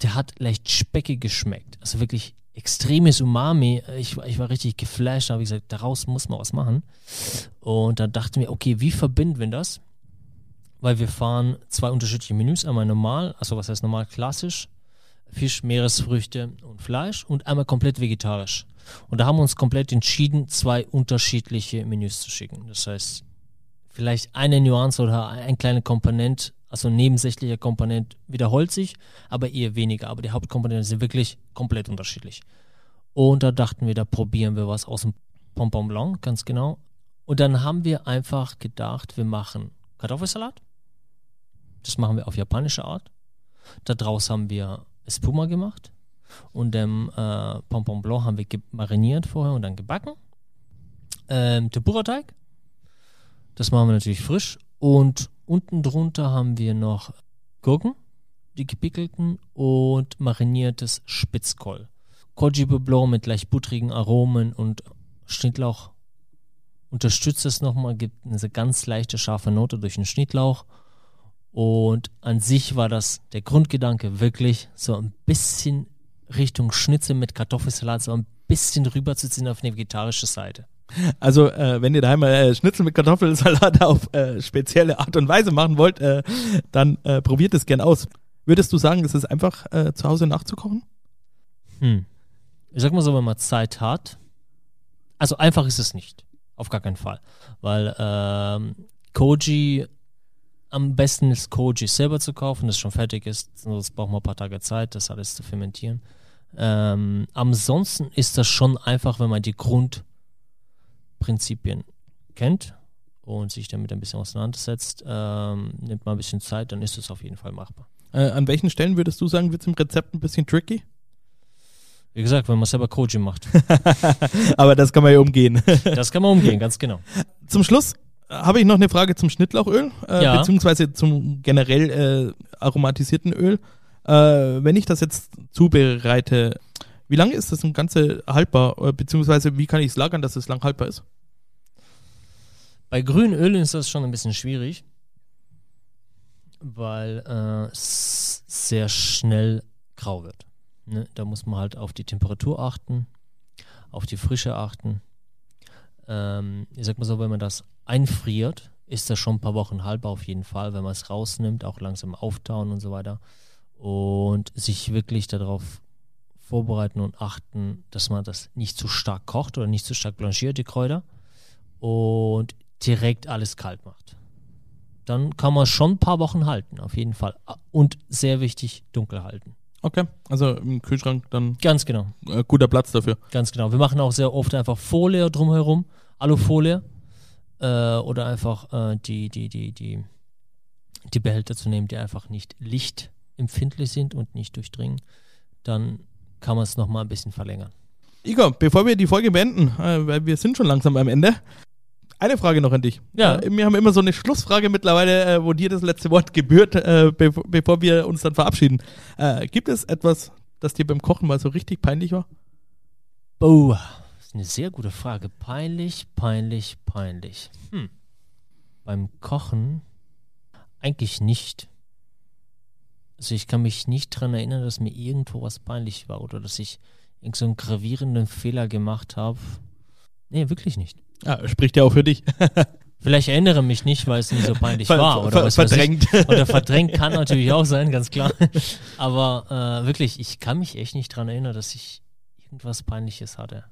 der hat leicht speckig geschmeckt. Also wirklich extremes Umami. Ich, war- ich war richtig geflasht, habe ich gesagt, daraus muss man was machen. Und dann dachte ich mir, okay, wie verbinden wir das? weil wir fahren zwei unterschiedliche Menüs. Einmal normal, also was heißt normal klassisch, Fisch, Meeresfrüchte und Fleisch und einmal komplett vegetarisch. Und da haben wir uns komplett entschieden, zwei unterschiedliche Menüs zu schicken. Das heißt, vielleicht eine Nuance oder ein kleiner Komponent, also nebensächlicher Komponent wiederholt sich, aber eher weniger. Aber die Hauptkomponenten sind wirklich komplett unterschiedlich. Und da dachten wir, da probieren wir was aus dem Pompon Blanc, ganz genau. Und dann haben wir einfach gedacht, wir machen Kartoffelsalat. Das machen wir auf japanische Art. Daraus haben wir Espuma gemacht. Und dem äh, Pompon Blanc haben wir mariniert vorher und dann gebacken. Ähm, Tempura-Teig. Das machen wir natürlich frisch. Und unten drunter haben wir noch Gurken, die gepickelten und mariniertes Spitzkohl. Koji Blanc mit leicht buttrigen Aromen und Schnittlauch unterstützt es nochmal, gibt eine ganz leichte scharfe Note durch den Schnittlauch. Und an sich war das der Grundgedanke wirklich so ein bisschen Richtung Schnitzel mit Kartoffelsalat, so ein bisschen rüberzuziehen auf eine vegetarische Seite. Also, äh, wenn ihr daheim äh, Schnitzel mit Kartoffelsalat auf äh, spezielle Art und Weise machen wollt, äh, dann äh, probiert es gern aus. Würdest du sagen, es ist einfach äh, zu Hause nachzukochen? Hm. Ich sag mal so, wenn man Zeit hat. Also einfach ist es nicht. Auf gar keinen Fall. Weil ähm, Koji, am besten ist Koji selber zu kaufen, das schon fertig ist. Sonst braucht man ein paar Tage Zeit, das alles zu fermentieren. Ähm, ansonsten ist das schon einfach, wenn man die Grundprinzipien kennt und sich damit ein bisschen auseinandersetzt, ähm, nimmt man ein bisschen Zeit, dann ist es auf jeden Fall machbar. Äh, an welchen Stellen würdest du sagen, wird es im Rezept ein bisschen tricky? Wie gesagt, wenn man selber Coaching macht. Aber das kann man ja umgehen. das kann man umgehen, ganz genau. Zum Schluss habe ich noch eine Frage zum Schnittlauchöl, äh, ja. beziehungsweise zum generell äh, aromatisierten Öl. Äh, wenn ich das jetzt zubereite, wie lange ist das Ganze haltbar, äh, beziehungsweise wie kann ich es lagern, dass es lang haltbar ist? Bei grünen Ölen ist das schon ein bisschen schwierig, weil äh, es sehr schnell grau wird. Ne? Da muss man halt auf die Temperatur achten, auf die Frische achten. Ähm, ich sag mal so, wenn man das einfriert, ist das schon ein paar Wochen haltbar auf jeden Fall, wenn man es rausnimmt, auch langsam auftauen und so weiter. Und sich wirklich darauf vorbereiten und achten, dass man das nicht zu stark kocht oder nicht zu stark blanchiert, die Kräuter. Und direkt alles kalt macht. Dann kann man schon ein paar Wochen halten, auf jeden Fall. Und sehr wichtig, dunkel halten. Okay, also im Kühlschrank dann. Ganz genau. Äh, guter Platz dafür. Ganz genau. Wir machen auch sehr oft einfach Folie drumherum, Alufolie. Äh, oder einfach äh, die, die, die, die, die Behälter zu nehmen, die einfach nicht lichtempfindlich sind und nicht durchdringen. Dann kann man es nochmal ein bisschen verlängern. Igor, bevor wir die Folge beenden, äh, weil wir sind schon langsam am Ende, eine Frage noch an dich. Ja. Äh, wir haben immer so eine Schlussfrage mittlerweile, äh, wo dir das letzte Wort gebührt, bev bevor wir uns dann verabschieden. Gibt es etwas, das dir beim Kochen mal so richtig peinlich war? Oh, das ist eine sehr gute Frage. Peinlich, peinlich, peinlich. Hm. Beim Kochen eigentlich nicht. Also ich kann mich nicht daran erinnern, dass mir irgendwo was peinlich war oder dass ich irgend so einen gravierenden Fehler gemacht habe. Nee, wirklich nicht. Ja, spricht ja auch für dich. Vielleicht erinnere mich nicht, weil es nicht so peinlich ver war. Oder ver was verdrängt. Ich, oder verdrängt kann natürlich auch sein, ganz klar. Aber äh, wirklich, ich kann mich echt nicht daran erinnern, dass ich irgendwas Peinliches hatte.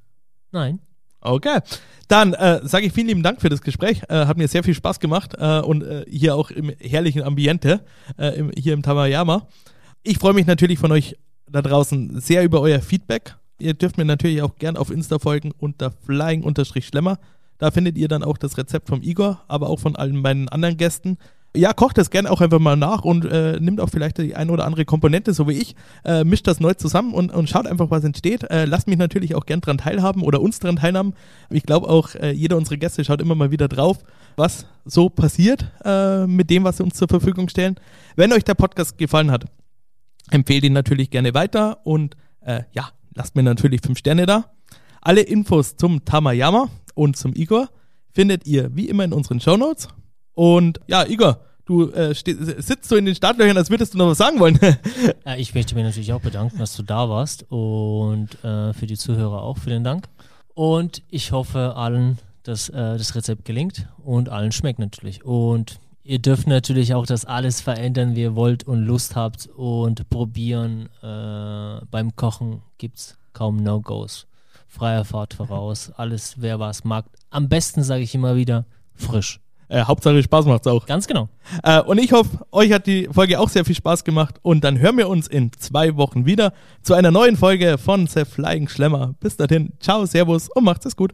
Nein. Okay, dann äh, sage ich vielen lieben Dank für das Gespräch. Äh, hat mir sehr viel Spaß gemacht äh, und äh, hier auch im herrlichen Ambiente, äh, im, hier im Tamayama. Ich freue mich natürlich von euch da draußen sehr über euer Feedback. Ihr dürft mir natürlich auch gern auf Insta folgen unter flying-schlemmer. Da findet ihr dann auch das Rezept vom Igor, aber auch von allen meinen anderen Gästen. Ja, kocht das gerne auch einfach mal nach und äh, nimmt auch vielleicht die eine oder andere Komponente, so wie ich, äh, mischt das neu zusammen und, und schaut einfach, was entsteht. Äh, lasst mich natürlich auch gern dran teilhaben oder uns dran teilhaben. Ich glaube auch, äh, jeder unserer Gäste schaut immer mal wieder drauf, was so passiert äh, mit dem, was sie uns zur Verfügung stellen. Wenn euch der Podcast gefallen hat, empfehlt ihn natürlich gerne weiter und äh, ja, lasst mir natürlich fünf Sterne da. Alle Infos zum Tamayama und zum Igor findet ihr wie immer in unseren Show Notes. Und ja, Igor, du äh, sitzt so in den Startlöchern, als würdest du noch was sagen wollen. ja, ich möchte mich natürlich auch bedanken, dass du da warst und äh, für die Zuhörer auch vielen Dank. Und ich hoffe allen, dass äh, das Rezept gelingt und allen schmeckt natürlich. Und Ihr dürft natürlich auch das alles verändern, wie ihr wollt und Lust habt und probieren. Äh, beim Kochen gibt es kaum No-Gos. Freier Fahrt voraus, alles, wer was mag. Am besten sage ich immer wieder, frisch. Äh, Hauptsache Spaß macht's auch. Ganz genau. Äh, und ich hoffe, euch hat die Folge auch sehr viel Spaß gemacht. Und dann hören wir uns in zwei Wochen wieder zu einer neuen Folge von The Flying Schlemmer. Bis dahin, ciao, servus und macht's es gut.